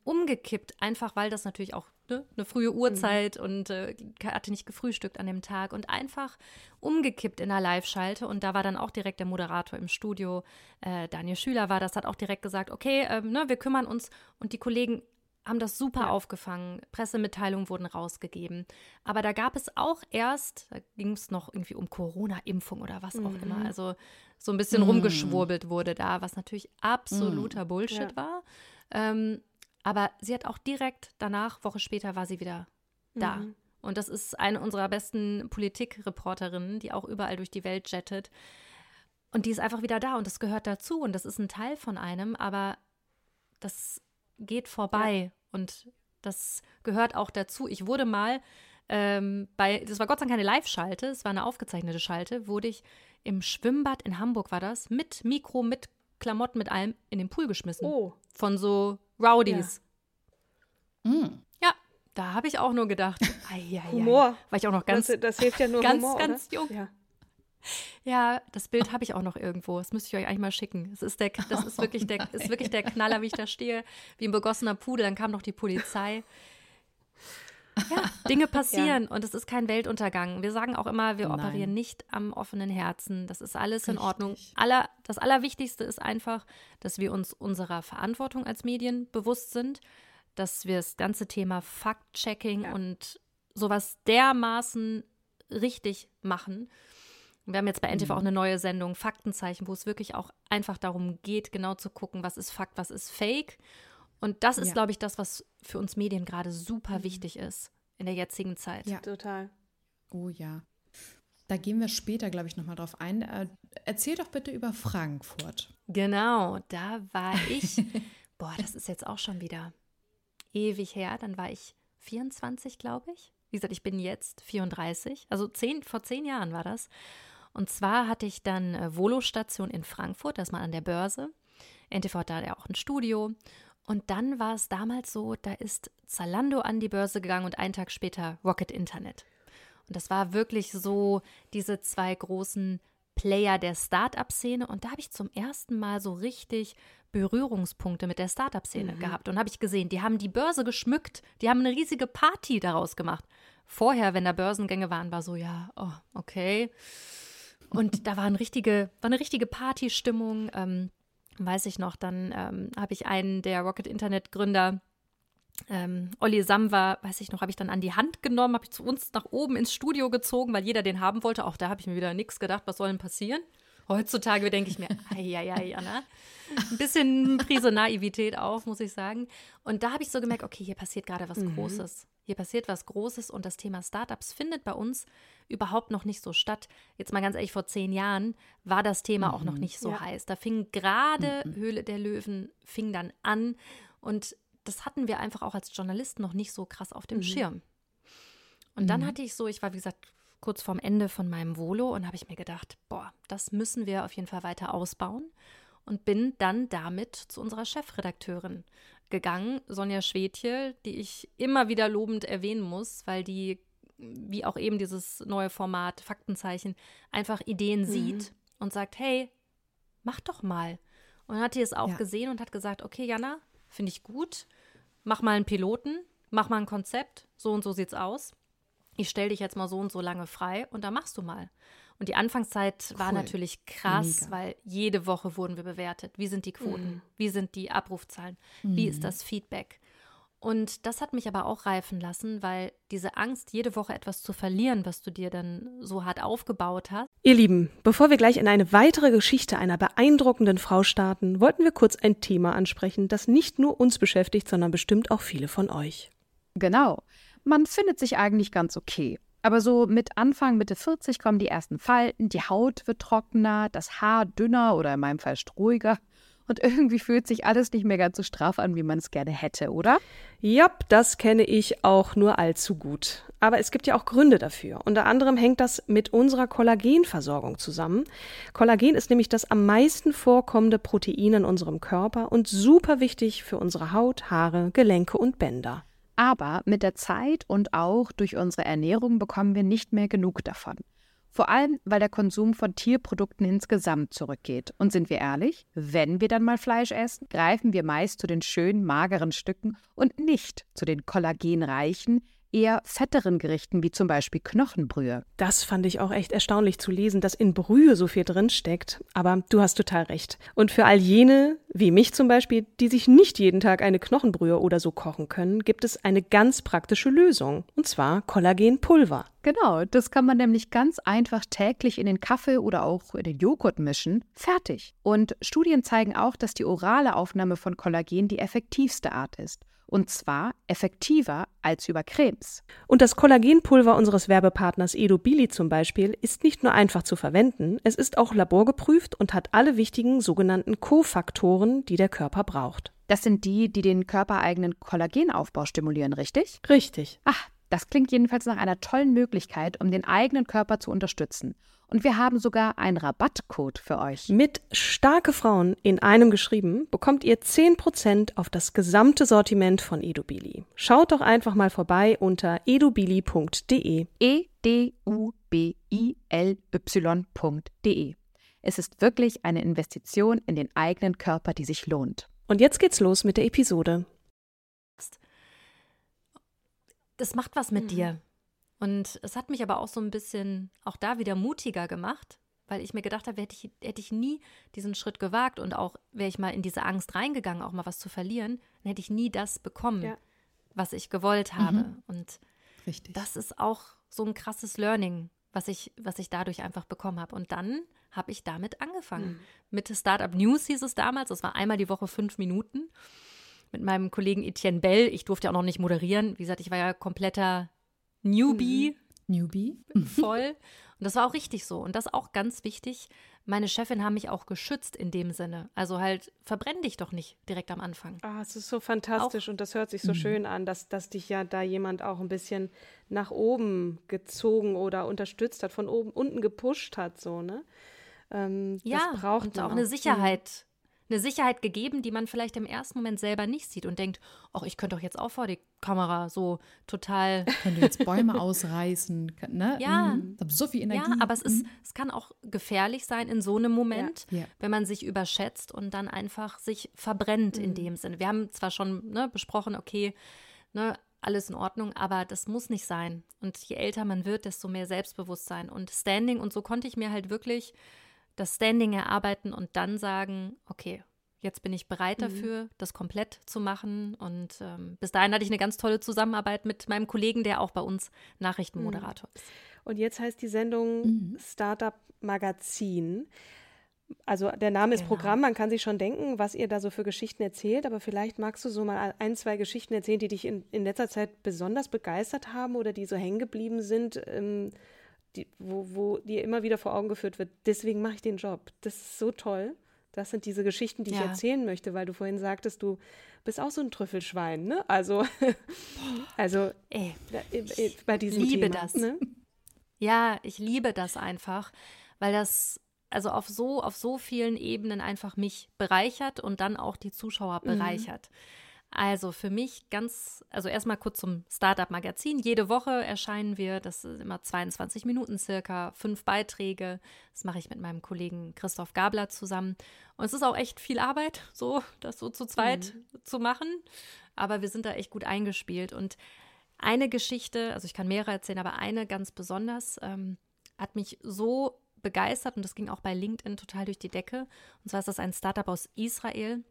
umgekippt, einfach weil das natürlich auch ne, eine frühe Uhrzeit mhm. und äh, hatte nicht gefrühstückt an dem Tag und einfach umgekippt in der Live-Schalte. Und da war dann auch direkt der Moderator im Studio, äh, Daniel Schüler war das, hat auch direkt gesagt, okay, äh, ne, wir kümmern uns und die Kollegen haben das super ja. aufgefangen. Pressemitteilungen wurden rausgegeben. Aber da gab es auch erst, da ging es noch irgendwie um Corona-Impfung oder was auch mhm. immer. Also so ein bisschen mhm. rumgeschwurbelt wurde da, was natürlich absoluter mhm. Bullshit ja. war. Ähm, aber sie hat auch direkt danach, Woche später, war sie wieder da. Mhm. Und das ist eine unserer besten Politikreporterinnen, die auch überall durch die Welt jettet. Und die ist einfach wieder da und das gehört dazu und das ist ein Teil von einem, aber das geht vorbei ja. und das gehört auch dazu. Ich wurde mal ähm, bei, das war Gott sei Dank keine Live-Schalte, es war eine aufgezeichnete Schalte, wurde ich im Schwimmbad in Hamburg war das, mit Mikro, mit Klamotten mit allem in den Pool geschmissen. Oh. Von so Rowdies. Ja, mm. ja da habe ich auch nur gedacht. Ai, ai, Humor. War ich auch noch ganz. Das, das hilft ja nur ganz, Humor, ganz jung. Ja. Ja, das Bild habe ich auch noch irgendwo. Das müsste ich euch eigentlich mal schicken. Das ist, der, das ist, wirklich, der, ist wirklich der Knaller, wie ich da stehe, wie ein begossener Pudel. Dann kam noch die Polizei. Ja, Dinge passieren ja. und es ist kein Weltuntergang. Wir sagen auch immer, wir Nein. operieren nicht am offenen Herzen. Das ist alles Richtig. in Ordnung. Aller, das Allerwichtigste ist einfach, dass wir uns unserer Verantwortung als Medien bewusst sind, dass wir das ganze Thema Fact-Checking ja. und sowas dermaßen richtig machen. Wir haben jetzt bei NTV mhm. auch eine neue Sendung, Faktenzeichen, wo es wirklich auch einfach darum geht, genau zu gucken, was ist Fakt, was ist Fake und das ist, ja. glaube ich, das, was für uns Medien gerade super mhm. wichtig ist in der jetzigen Zeit. Ja, total. Oh ja. Da gehen wir später, glaube ich, nochmal drauf ein. Äh, erzähl doch bitte über Frankfurt. Genau, da war ich. boah, das ist jetzt auch schon wieder ewig her. Dann war ich 24, glaube ich. Wie gesagt, ich bin jetzt 34. Also zehn, vor zehn Jahren war das. Und zwar hatte ich dann äh, Volo-Station in Frankfurt, das mal an der Börse. NTV hat da ja auch ein Studio. Und dann war es damals so, da ist Zalando an die Börse gegangen und einen Tag später Rocket Internet. Und das war wirklich so diese zwei großen Player der Start-up-Szene. Und da habe ich zum ersten Mal so richtig Berührungspunkte mit der Start-up-Szene mhm. gehabt. Und habe ich gesehen, die haben die Börse geschmückt, die haben eine riesige Party daraus gemacht. Vorher, wenn da Börsengänge waren, war so, ja, oh, okay. Und da war eine richtige, war eine richtige Partystimmung. Ähm, weiß ich noch, dann ähm, habe ich einen der Rocket Internet Gründer, ähm, Olli Samwa, weiß ich noch, habe ich dann an die Hand genommen, habe ich zu uns nach oben ins Studio gezogen, weil jeder den haben wollte. Auch da habe ich mir wieder nichts gedacht, was soll denn passieren? Heutzutage denke ich mir, ei, Anna. Ein bisschen Prise Naivität auch, muss ich sagen. Und da habe ich so gemerkt, okay, hier passiert gerade was mhm. Großes. Hier passiert was Großes und das Thema Startups findet bei uns überhaupt noch nicht so statt. Jetzt mal ganz ehrlich, vor zehn Jahren war das Thema mhm. auch noch mhm. nicht so ja. heiß. Da fing gerade mhm. Höhle der Löwen, fing dann an und das hatten wir einfach auch als Journalisten noch nicht so krass auf dem mhm. Schirm. Und dann mhm. hatte ich so, ich war wie gesagt kurz vorm Ende von meinem Volo und habe ich mir gedacht, boah, das müssen wir auf jeden Fall weiter ausbauen und bin dann damit zu unserer Chefredakteurin gegangen, Sonja Schwedje, die ich immer wieder lobend erwähnen muss, weil die, wie auch eben dieses neue Format Faktenzeichen, einfach Ideen mhm. sieht und sagt, hey, mach doch mal. Und dann hat die es auch ja. gesehen und hat gesagt, okay, Jana, finde ich gut, mach mal einen Piloten, mach mal ein Konzept, so und so sieht's aus ich stelle dich jetzt mal so und so lange frei und da machst du mal. Und die Anfangszeit cool. war natürlich krass, Mega. weil jede Woche wurden wir bewertet. Wie sind die Quoten? Mhm. Wie sind die Abrufzahlen? Mhm. Wie ist mhm. das Feedback? Und das hat mich aber auch reifen lassen, weil diese Angst, jede Woche etwas zu verlieren, was du dir dann so hart aufgebaut hast. Ihr Lieben, bevor wir gleich in eine weitere Geschichte einer beeindruckenden Frau starten, wollten wir kurz ein Thema ansprechen, das nicht nur uns beschäftigt, sondern bestimmt auch viele von euch. Genau. Man findet sich eigentlich ganz okay. Aber so mit Anfang, Mitte 40 kommen die ersten Falten, die Haut wird trockener, das Haar dünner oder in meinem Fall strohiger. Und irgendwie fühlt sich alles nicht mehr ganz so straff an, wie man es gerne hätte, oder? Ja, das kenne ich auch nur allzu gut. Aber es gibt ja auch Gründe dafür. Unter anderem hängt das mit unserer Kollagenversorgung zusammen. Kollagen ist nämlich das am meisten vorkommende Protein in unserem Körper und super wichtig für unsere Haut, Haare, Gelenke und Bänder. Aber mit der Zeit und auch durch unsere Ernährung bekommen wir nicht mehr genug davon. Vor allem, weil der Konsum von Tierprodukten insgesamt zurückgeht. Und sind wir ehrlich, wenn wir dann mal Fleisch essen, greifen wir meist zu den schönen, mageren Stücken und nicht zu den kollagenreichen, eher fetteren Gerichten wie zum Beispiel Knochenbrühe. Das fand ich auch echt erstaunlich zu lesen, dass in Brühe so viel drin steckt. Aber du hast total recht. Und für all jene, wie mich zum Beispiel, die sich nicht jeden Tag eine Knochenbrühe oder so kochen können, gibt es eine ganz praktische Lösung. Und zwar Kollagenpulver. Genau, das kann man nämlich ganz einfach täglich in den Kaffee oder auch in den Joghurt mischen. Fertig. Und Studien zeigen auch, dass die orale Aufnahme von Kollagen die effektivste Art ist. Und zwar effektiver als über Cremes. Und das Kollagenpulver unseres Werbepartners Edo Billy zum Beispiel ist nicht nur einfach zu verwenden, es ist auch laborgeprüft und hat alle wichtigen sogenannten Kofaktoren, die der Körper braucht. Das sind die, die den körpereigenen Kollagenaufbau stimulieren, richtig? Richtig. Ach, das klingt jedenfalls nach einer tollen Möglichkeit, um den eigenen Körper zu unterstützen. Und wir haben sogar einen Rabattcode für euch. Mit starke Frauen in einem geschrieben bekommt ihr 10% auf das gesamte Sortiment von Edubili. Schaut doch einfach mal vorbei unter edubili.de. E D U B I L Y.de. Es ist wirklich eine Investition in den eigenen Körper, die sich lohnt. Und jetzt geht's los mit der Episode. Das macht was mit mhm. dir. Und es hat mich aber auch so ein bisschen, auch da wieder mutiger gemacht, weil ich mir gedacht habe, hätte ich, hätte ich nie diesen Schritt gewagt und auch wäre ich mal in diese Angst reingegangen, auch mal was zu verlieren, dann hätte ich nie das bekommen, ja. was ich gewollt habe. Mhm. Und Richtig. das ist auch so ein krasses Learning, was ich, was ich dadurch einfach bekommen habe. Und dann habe ich damit angefangen. Mhm. Mit Startup News hieß es damals, das war einmal die Woche fünf Minuten. Mit meinem Kollegen Etienne Bell. Ich durfte ja auch noch nicht moderieren. Wie gesagt, ich war ja kompletter Newbie. Mhm. Newbie. Voll. Und das war auch richtig so. Und das ist auch ganz wichtig. Meine Chefin haben mich auch geschützt in dem Sinne. Also halt, verbrenn dich doch nicht direkt am Anfang. Ah, es ist so fantastisch auch, und das hört sich so mhm. schön an, dass, dass dich ja da jemand auch ein bisschen nach oben gezogen oder unterstützt hat, von oben unten gepusht hat, so, ne? Ähm, ja, das braucht und auch eine Sicherheit eine Sicherheit gegeben, die man vielleicht im ersten Moment selber nicht sieht und denkt, ach, ich könnte doch jetzt auch vor die Kamera so total. Könnte jetzt Bäume ausreißen, ne? Ja. Mhm. so viel Energie. Ja, aber es ist, mhm. es kann auch gefährlich sein in so einem Moment, ja. Ja. wenn man sich überschätzt und dann einfach sich verbrennt mhm. in dem Sinne. Wir haben zwar schon ne, besprochen, okay, ne, alles in Ordnung, aber das muss nicht sein. Und je älter man wird, desto mehr Selbstbewusstsein und Standing. Und so konnte ich mir halt wirklich das Standing erarbeiten und dann sagen, okay, jetzt bin ich bereit mhm. dafür, mhm. das komplett zu machen. Und ähm, bis dahin hatte ich eine ganz tolle Zusammenarbeit mit meinem Kollegen, der auch bei uns Nachrichtenmoderator mhm. ist. Und jetzt heißt die Sendung mhm. Startup Magazin. Also der Name ist genau. Programm, man kann sich schon denken, was ihr da so für Geschichten erzählt, aber vielleicht magst du so mal ein, zwei Geschichten erzählen, die dich in, in letzter Zeit besonders begeistert haben oder die so hängen geblieben sind. Ähm, die, wo, wo dir immer wieder vor Augen geführt wird, deswegen mache ich den Job. Das ist so toll. Das sind diese Geschichten, die ja. ich erzählen möchte, weil du vorhin sagtest, du bist auch so ein Trüffelschwein, ne? Also, also Ey, ich bei diesem liebe Thema, das. Ne? Ja, ich liebe das einfach, weil das also auf so auf so vielen Ebenen einfach mich bereichert und dann auch die Zuschauer mhm. bereichert. Mhm. Also für mich ganz, also erstmal kurz zum Startup-Magazin. Jede Woche erscheinen wir, das sind immer 22 Minuten circa, fünf Beiträge. Das mache ich mit meinem Kollegen Christoph Gabler zusammen. Und es ist auch echt viel Arbeit, so das so zu zweit mhm. zu machen. Aber wir sind da echt gut eingespielt. Und eine Geschichte, also ich kann mehrere erzählen, aber eine ganz besonders, ähm, hat mich so begeistert und das ging auch bei LinkedIn total durch die Decke. Und zwar ist das ein Startup aus Israel,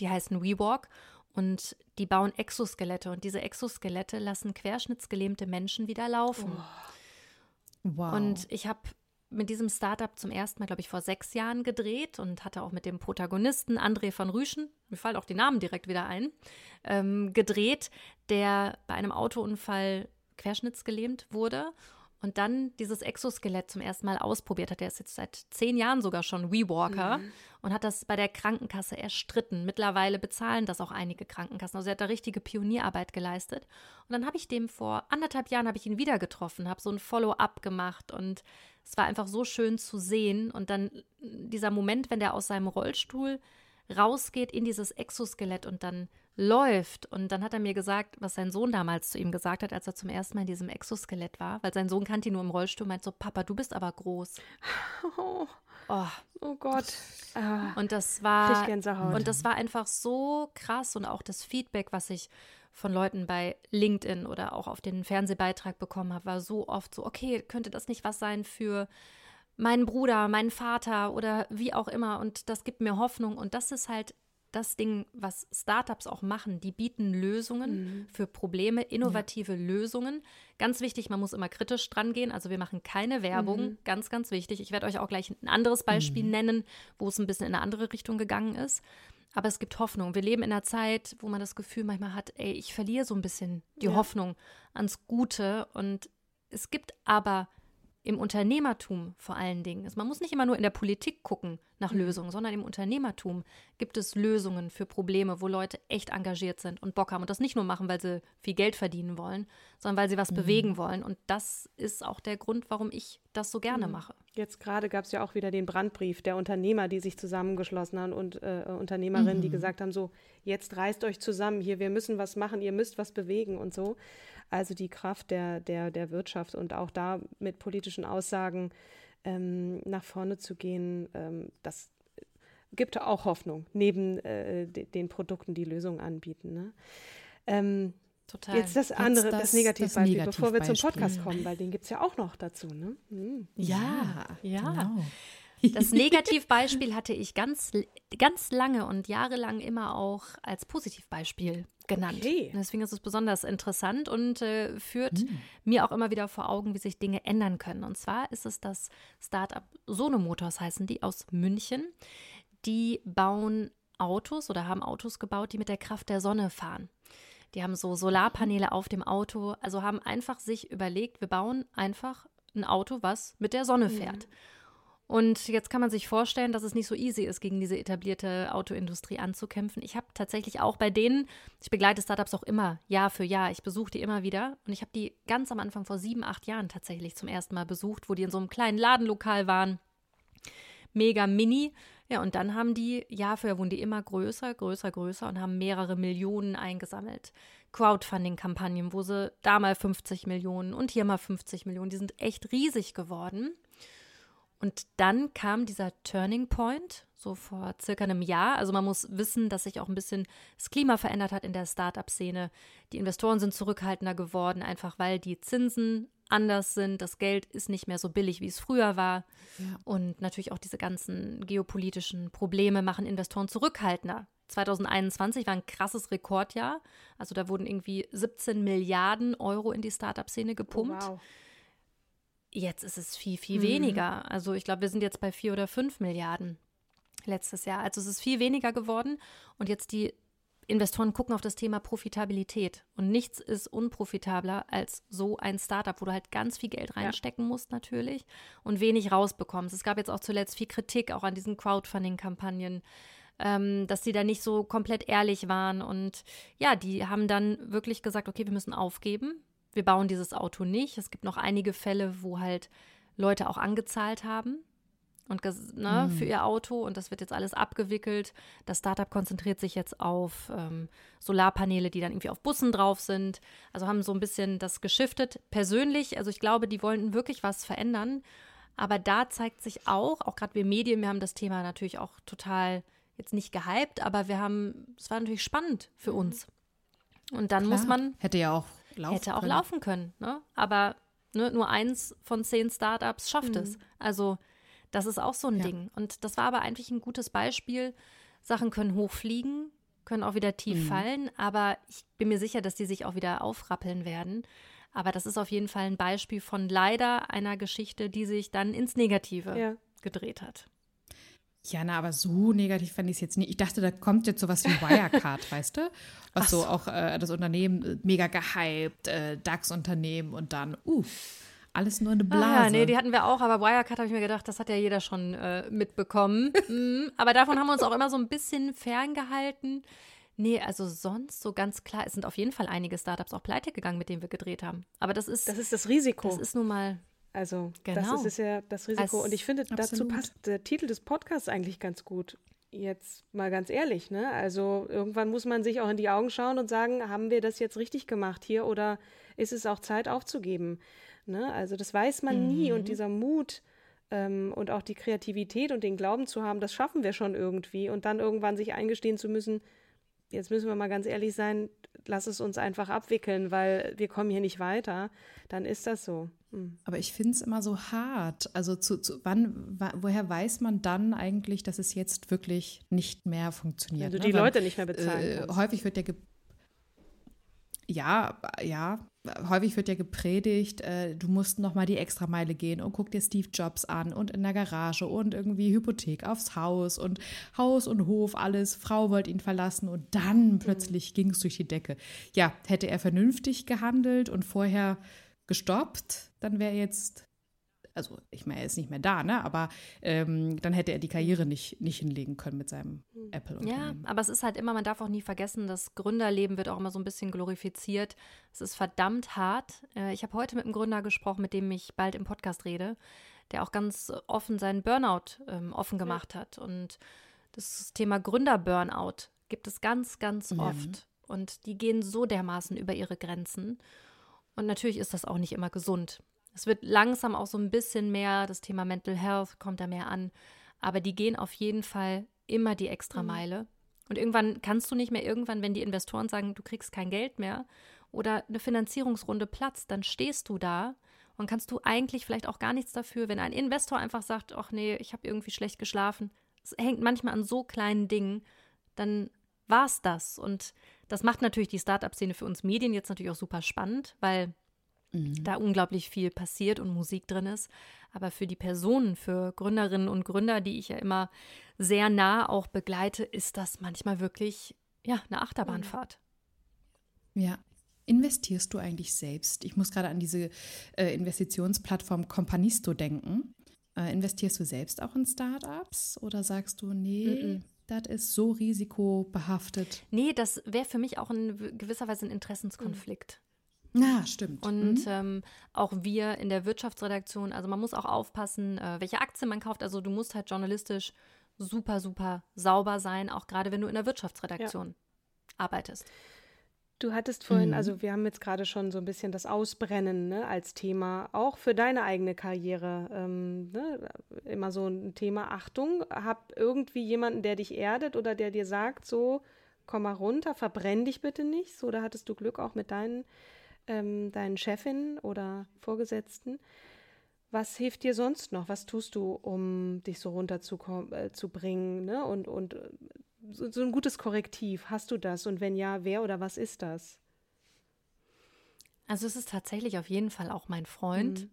die heißen WeWalk und die bauen Exoskelette und diese Exoskelette lassen querschnittsgelähmte Menschen wieder laufen. Oh. Wow. Und ich habe mit diesem Startup zum ersten Mal, glaube ich, vor sechs Jahren gedreht und hatte auch mit dem Protagonisten André von Rüschen, mir fallen auch die Namen direkt wieder ein, ähm, gedreht, der bei einem Autounfall querschnittsgelähmt wurde und dann dieses Exoskelett zum ersten Mal ausprobiert hat. Er ist jetzt seit zehn Jahren sogar schon WeWalker mhm. und hat das bei der Krankenkasse erstritten. Mittlerweile bezahlen das auch einige Krankenkassen. Also er hat da richtige Pionierarbeit geleistet. Und dann habe ich dem vor anderthalb Jahren habe ich ihn wieder getroffen, habe so ein Follow-up gemacht und es war einfach so schön zu sehen. Und dann dieser Moment, wenn der aus seinem Rollstuhl rausgeht in dieses Exoskelett und dann läuft. Und dann hat er mir gesagt, was sein Sohn damals zu ihm gesagt hat, als er zum ersten Mal in diesem Exoskelett war, weil sein Sohn kannte ihn nur im Rollstuhl, meint so, Papa, du bist aber groß. Oh, oh. oh Gott. Ah, und das war und das war einfach so krass und auch das Feedback, was ich von Leuten bei LinkedIn oder auch auf den Fernsehbeitrag bekommen habe, war so oft so, okay, könnte das nicht was sein für meinen Bruder, meinen Vater oder wie auch immer und das gibt mir Hoffnung und das ist halt das Ding, was Startups auch machen. Die bieten Lösungen mhm. für Probleme, innovative ja. Lösungen. Ganz wichtig, man muss immer kritisch dran gehen. Also wir machen keine Werbung. Mhm. Ganz, ganz wichtig. Ich werde euch auch gleich ein anderes Beispiel mhm. nennen, wo es ein bisschen in eine andere Richtung gegangen ist. Aber es gibt Hoffnung. Wir leben in einer Zeit, wo man das Gefühl manchmal hat, ey, ich verliere so ein bisschen die ja. Hoffnung ans Gute. Und es gibt aber im Unternehmertum vor allen Dingen ist. Man muss nicht immer nur in der Politik gucken nach mhm. Lösungen, sondern im Unternehmertum gibt es Lösungen für Probleme, wo Leute echt engagiert sind und Bock haben und das nicht nur machen, weil sie viel Geld verdienen wollen, sondern weil sie was mhm. bewegen wollen. Und das ist auch der Grund, warum ich das so gerne mhm. mache. Jetzt gerade gab es ja auch wieder den Brandbrief der Unternehmer, die sich zusammengeschlossen haben und äh, Unternehmerinnen, die mhm. gesagt haben, so, jetzt reißt euch zusammen hier, wir müssen was machen, ihr müsst was bewegen und so. Also die Kraft der, der, der Wirtschaft und auch da mit politischen Aussagen ähm, nach vorne zu gehen, ähm, das gibt auch Hoffnung, neben äh, den Produkten, die Lösungen anbieten. Ne? Ähm, Total. Jetzt das andere, das, das Negativbeispiel, Negativ bevor wir zum Podcast kommen, weil den gibt es ja auch noch dazu. Ne? Mhm. Ja, ja. Genau. Das Negativbeispiel hatte ich ganz, ganz lange und jahrelang immer auch als Positivbeispiel genannt. Okay. Deswegen ist es besonders interessant und äh, führt mhm. mir auch immer wieder vor Augen, wie sich Dinge ändern können. Und zwar ist es das Startup Sono Motors, heißen die, aus München. Die bauen Autos oder haben Autos gebaut, die mit der Kraft der Sonne fahren. Die haben so Solarpaneele auf dem Auto, also haben einfach sich überlegt, wir bauen einfach ein Auto, was mit der Sonne fährt. Mhm. Und jetzt kann man sich vorstellen, dass es nicht so easy ist, gegen diese etablierte Autoindustrie anzukämpfen. Ich habe tatsächlich auch bei denen, ich begleite Startups auch immer, Jahr für Jahr, ich besuche die immer wieder. Und ich habe die ganz am Anfang vor sieben, acht Jahren tatsächlich zum ersten Mal besucht, wo die in so einem kleinen Ladenlokal waren. Mega mini. Ja, und dann haben die, Jahr für Jahr wurden die immer größer, größer, größer und haben mehrere Millionen eingesammelt. Crowdfunding-Kampagnen, wo sie da mal 50 Millionen und hier mal 50 Millionen, die sind echt riesig geworden. Und dann kam dieser Turning Point, so vor circa einem Jahr. Also man muss wissen, dass sich auch ein bisschen das Klima verändert hat in der Startup-Szene. Die Investoren sind zurückhaltender geworden, einfach weil die Zinsen anders sind. Das Geld ist nicht mehr so billig, wie es früher war. Ja. Und natürlich auch diese ganzen geopolitischen Probleme machen Investoren zurückhaltender. 2021 war ein krasses Rekordjahr. Also da wurden irgendwie 17 Milliarden Euro in die Startup-Szene gepumpt. Oh, wow. Jetzt ist es viel, viel mhm. weniger. Also ich glaube, wir sind jetzt bei vier oder fünf Milliarden letztes Jahr. Also es ist viel weniger geworden. Und jetzt die Investoren gucken auf das Thema Profitabilität. Und nichts ist unprofitabler als so ein Startup, wo du halt ganz viel Geld reinstecken ja. musst natürlich und wenig rausbekommst. Es gab jetzt auch zuletzt viel Kritik auch an diesen Crowdfunding-Kampagnen. Ähm, dass die da nicht so komplett ehrlich waren. Und ja, die haben dann wirklich gesagt, okay, wir müssen aufgeben wir bauen dieses Auto nicht. Es gibt noch einige Fälle, wo halt Leute auch angezahlt haben und ne, mhm. für ihr Auto und das wird jetzt alles abgewickelt. Das Startup konzentriert sich jetzt auf ähm, Solarpaneele, die dann irgendwie auf Bussen drauf sind. Also haben so ein bisschen das geschiftet. Persönlich, also ich glaube, die wollen wirklich was verändern. Aber da zeigt sich auch, auch gerade wir Medien, wir haben das Thema natürlich auch total jetzt nicht gehypt, aber wir haben, es war natürlich spannend für mhm. uns. Und dann Klar. muss man. Hätte ja auch laufen Hätte auch können. laufen können, ne? Aber ne, nur eins von zehn Startups schafft mhm. es. Also Das ist auch so ein ja. Ding. Und das war aber eigentlich ein gutes Beispiel. Sachen können hochfliegen, können auch wieder tief mhm. fallen, aber ich bin mir sicher, dass die sich auch wieder aufrappeln werden. Aber das ist auf jeden Fall ein Beispiel von leider einer Geschichte, die sich dann ins Negative ja. gedreht hat. Ja, na, aber so negativ fand ich es jetzt nicht. Ich dachte, da kommt jetzt sowas wie Wirecard, weißt du? Was so. so. auch äh, das Unternehmen äh, mega gehypt, äh, DAX-Unternehmen und dann, uh, alles nur eine Blase. Ah, ja, nee, die hatten wir auch, aber Wirecard habe ich mir gedacht, das hat ja jeder schon äh, mitbekommen. mm, aber davon haben wir uns auch immer so ein bisschen ferngehalten. Nee, also sonst so ganz klar, es sind auf jeden Fall einige Startups auch pleite gegangen, mit denen wir gedreht haben. Aber das ist das ist das Risiko. Das ist nun mal also genau. das ist ja das Risiko. Als, und ich finde, absolut. dazu passt der Titel des Podcasts eigentlich ganz gut. Jetzt mal ganz ehrlich, ne? Also irgendwann muss man sich auch in die Augen schauen und sagen, haben wir das jetzt richtig gemacht hier oder ist es auch Zeit aufzugeben? Ne? Also das weiß man mhm. nie und dieser Mut ähm, und auch die Kreativität und den Glauben zu haben, das schaffen wir schon irgendwie und dann irgendwann sich eingestehen zu müssen, jetzt müssen wir mal ganz ehrlich sein, lass es uns einfach abwickeln, weil wir kommen hier nicht weiter, dann ist das so. Hm. Aber ich finde es immer so hart. Also zu, zu wann, woher weiß man dann eigentlich, dass es jetzt wirklich nicht mehr funktioniert? Wenn du ne? die Weil, Leute nicht mehr bezahlen äh, Häufig wird ja ja, ja, häufig wird ja gepredigt, äh, du musst noch mal die Extrameile gehen und guck dir Steve Jobs an und in der Garage und irgendwie Hypothek aufs Haus und Haus und Hof, alles. Frau wollte ihn verlassen und dann mhm. plötzlich ging es durch die Decke. Ja, hätte er vernünftig gehandelt und vorher gestoppt, dann wäre jetzt also ich meine, er ist nicht mehr da, ne? Aber ähm, dann hätte er die Karriere nicht, nicht hinlegen können mit seinem hm. Apple. Ja, aber es ist halt immer, man darf auch nie vergessen, das Gründerleben wird auch immer so ein bisschen glorifiziert. Es ist verdammt hart. Äh, ich habe heute mit einem Gründer gesprochen, mit dem ich bald im Podcast rede, der auch ganz offen seinen Burnout ähm, offen gemacht ja. hat. Und das Thema Gründer-Burnout gibt es ganz, ganz oft. Und die gehen so dermaßen über ihre Grenzen. Und natürlich ist das auch nicht immer gesund. Es wird langsam auch so ein bisschen mehr, das Thema Mental Health kommt da mehr an. Aber die gehen auf jeden Fall immer die Extrameile. Mhm. Und irgendwann kannst du nicht mehr, irgendwann, wenn die Investoren sagen, du kriegst kein Geld mehr oder eine Finanzierungsrunde platzt, dann stehst du da und kannst du eigentlich vielleicht auch gar nichts dafür, wenn ein Investor einfach sagt, ach nee, ich habe irgendwie schlecht geschlafen. Es hängt manchmal an so kleinen Dingen, dann war es das. Und das macht natürlich die Startup-Szene für uns Medien jetzt natürlich auch super spannend, weil mhm. da unglaublich viel passiert und Musik drin ist. Aber für die Personen, für Gründerinnen und Gründer, die ich ja immer sehr nah auch begleite, ist das manchmal wirklich ja eine Achterbahnfahrt. Ja. Investierst du eigentlich selbst? Ich muss gerade an diese äh, Investitionsplattform Companisto denken. Äh, investierst du selbst auch in Startups oder sagst du, nee, mm -mm. Das ist so risikobehaftet? Nee, das wäre für mich auch in gewisser Weise ein Interessenskonflikt. Ja, stimmt. Und mhm. ähm, auch wir in der Wirtschaftsredaktion, also man muss auch aufpassen, äh, welche Aktien man kauft. Also du musst halt journalistisch super, super sauber sein, auch gerade wenn du in der Wirtschaftsredaktion ja. arbeitest. Du hattest vorhin, mhm. also wir haben jetzt gerade schon so ein bisschen das Ausbrennen ne, als Thema, auch für deine eigene Karriere. Ähm, ne, immer so ein Thema Achtung. Hab irgendwie jemanden, der dich erdet oder der dir sagt, so, komm mal runter, verbrenn dich bitte nicht. So, da hattest du Glück auch mit deinen ähm, deinen Chefin oder Vorgesetzten. Was hilft dir sonst noch? Was tust du, um dich so runterzubringen? Äh, ne? Und, und äh, so, so ein gutes Korrektiv, hast du das? Und wenn ja, wer oder was ist das? Also es ist tatsächlich auf jeden Fall auch mein Freund. Mhm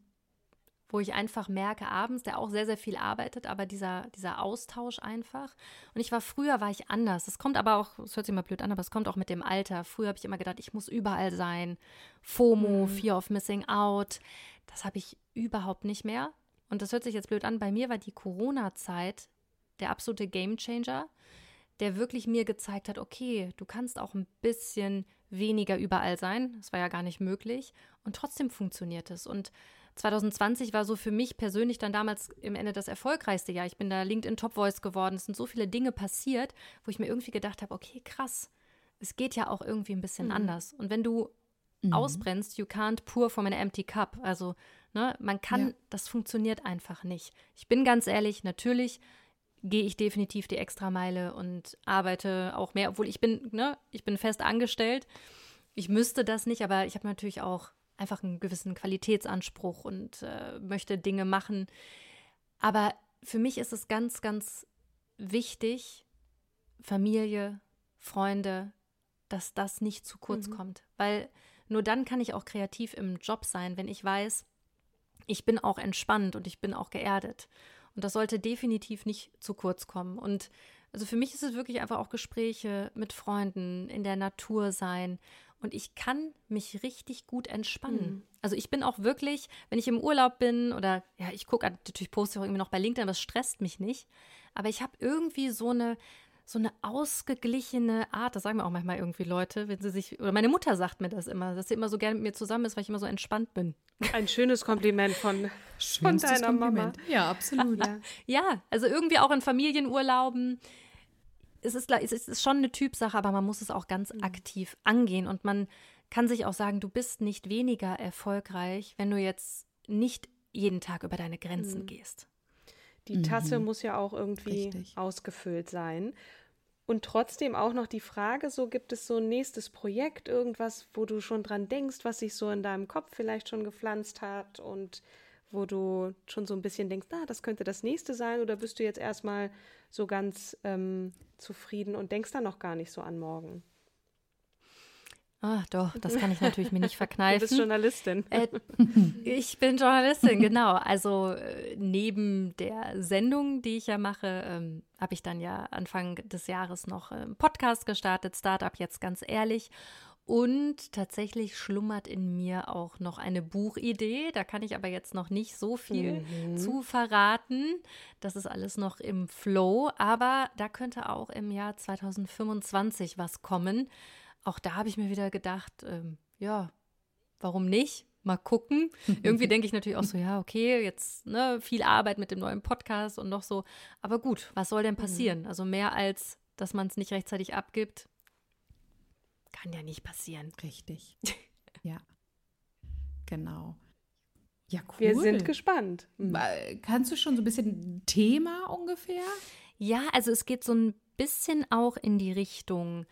wo ich einfach merke abends, der auch sehr, sehr viel arbeitet, aber dieser, dieser Austausch einfach. Und ich war früher, war ich anders. Das kommt aber auch, es hört sich mal blöd an, aber es kommt auch mit dem Alter. Früher habe ich immer gedacht, ich muss überall sein. FOMO, mhm. Fear of Missing Out. Das habe ich überhaupt nicht mehr. Und das hört sich jetzt blöd an. Bei mir war die Corona-Zeit der absolute Gamechanger, der wirklich mir gezeigt hat, okay, du kannst auch ein bisschen weniger überall sein. Das war ja gar nicht möglich. Und trotzdem funktioniert es. Und 2020 war so für mich persönlich dann damals im Ende das erfolgreichste Jahr. Ich bin da LinkedIn Top Voice geworden. Es sind so viele Dinge passiert, wo ich mir irgendwie gedacht habe, okay, krass, es geht ja auch irgendwie ein bisschen mhm. anders. Und wenn du mhm. ausbrennst, you can't pour from an empty cup. Also, ne, man kann, ja. das funktioniert einfach nicht. Ich bin ganz ehrlich, natürlich gehe ich definitiv die Extrameile und arbeite auch mehr, obwohl ich bin, ne, ich bin fest angestellt. Ich müsste das nicht, aber ich habe natürlich auch einfach einen gewissen Qualitätsanspruch und äh, möchte Dinge machen. Aber für mich ist es ganz, ganz wichtig, Familie, Freunde, dass das nicht zu kurz mhm. kommt. Weil nur dann kann ich auch kreativ im Job sein, wenn ich weiß, ich bin auch entspannt und ich bin auch geerdet. Und das sollte definitiv nicht zu kurz kommen. Und also für mich ist es wirklich einfach auch Gespräche mit Freunden, in der Natur sein. Und ich kann mich richtig gut entspannen. Mhm. Also ich bin auch wirklich, wenn ich im Urlaub bin oder ja, ich gucke natürlich poste auch irgendwie noch bei LinkedIn, aber es stresst mich nicht. Aber ich habe irgendwie so eine, so eine ausgeglichene Art, das sagen mir auch manchmal irgendwie Leute, wenn sie sich, oder meine Mutter sagt mir das immer, dass sie immer so gerne mit mir zusammen ist, weil ich immer so entspannt bin. Ein schönes Kompliment von, von deiner Kompliment. Mama. Ja, absolut. Ja. ja, also irgendwie auch in Familienurlauben. Es ist, es ist schon eine Typsache, aber man muss es auch ganz mhm. aktiv angehen und man kann sich auch sagen, du bist nicht weniger erfolgreich, wenn du jetzt nicht jeden Tag über deine Grenzen mhm. gehst. Die Tasse mhm. muss ja auch irgendwie Richtig. ausgefüllt sein. Und trotzdem auch noch die Frage, so gibt es so ein nächstes Projekt, irgendwas, wo du schon dran denkst, was sich so in deinem Kopf vielleicht schon gepflanzt hat und wo du schon so ein bisschen denkst, ah, das könnte das nächste sein, oder bist du jetzt erstmal so ganz ähm, zufrieden und denkst dann noch gar nicht so an morgen? Ach doch, das kann ich natürlich mir nicht verkneifen. Du bist Journalistin. Äh, ich bin Journalistin, genau. Also äh, neben der Sendung, die ich ja mache, ähm, habe ich dann ja Anfang des Jahres noch einen Podcast gestartet, Startup jetzt ganz ehrlich. Und tatsächlich schlummert in mir auch noch eine Buchidee. Da kann ich aber jetzt noch nicht so viel mhm. zu verraten. Das ist alles noch im Flow. Aber da könnte auch im Jahr 2025 was kommen auch da habe ich mir wieder gedacht, ähm, ja, warum nicht? Mal gucken. Irgendwie denke ich natürlich auch so, ja, okay, jetzt ne, viel Arbeit mit dem neuen Podcast und noch so. Aber gut, was soll denn mhm. passieren? Also mehr als, dass man es nicht rechtzeitig abgibt, kann ja nicht passieren. Richtig. ja. Genau. Ja, cool. Wir sind gespannt. Mhm. Kannst du schon so ein bisschen Thema ungefähr? Ja, also es geht so ein bisschen auch in die Richtung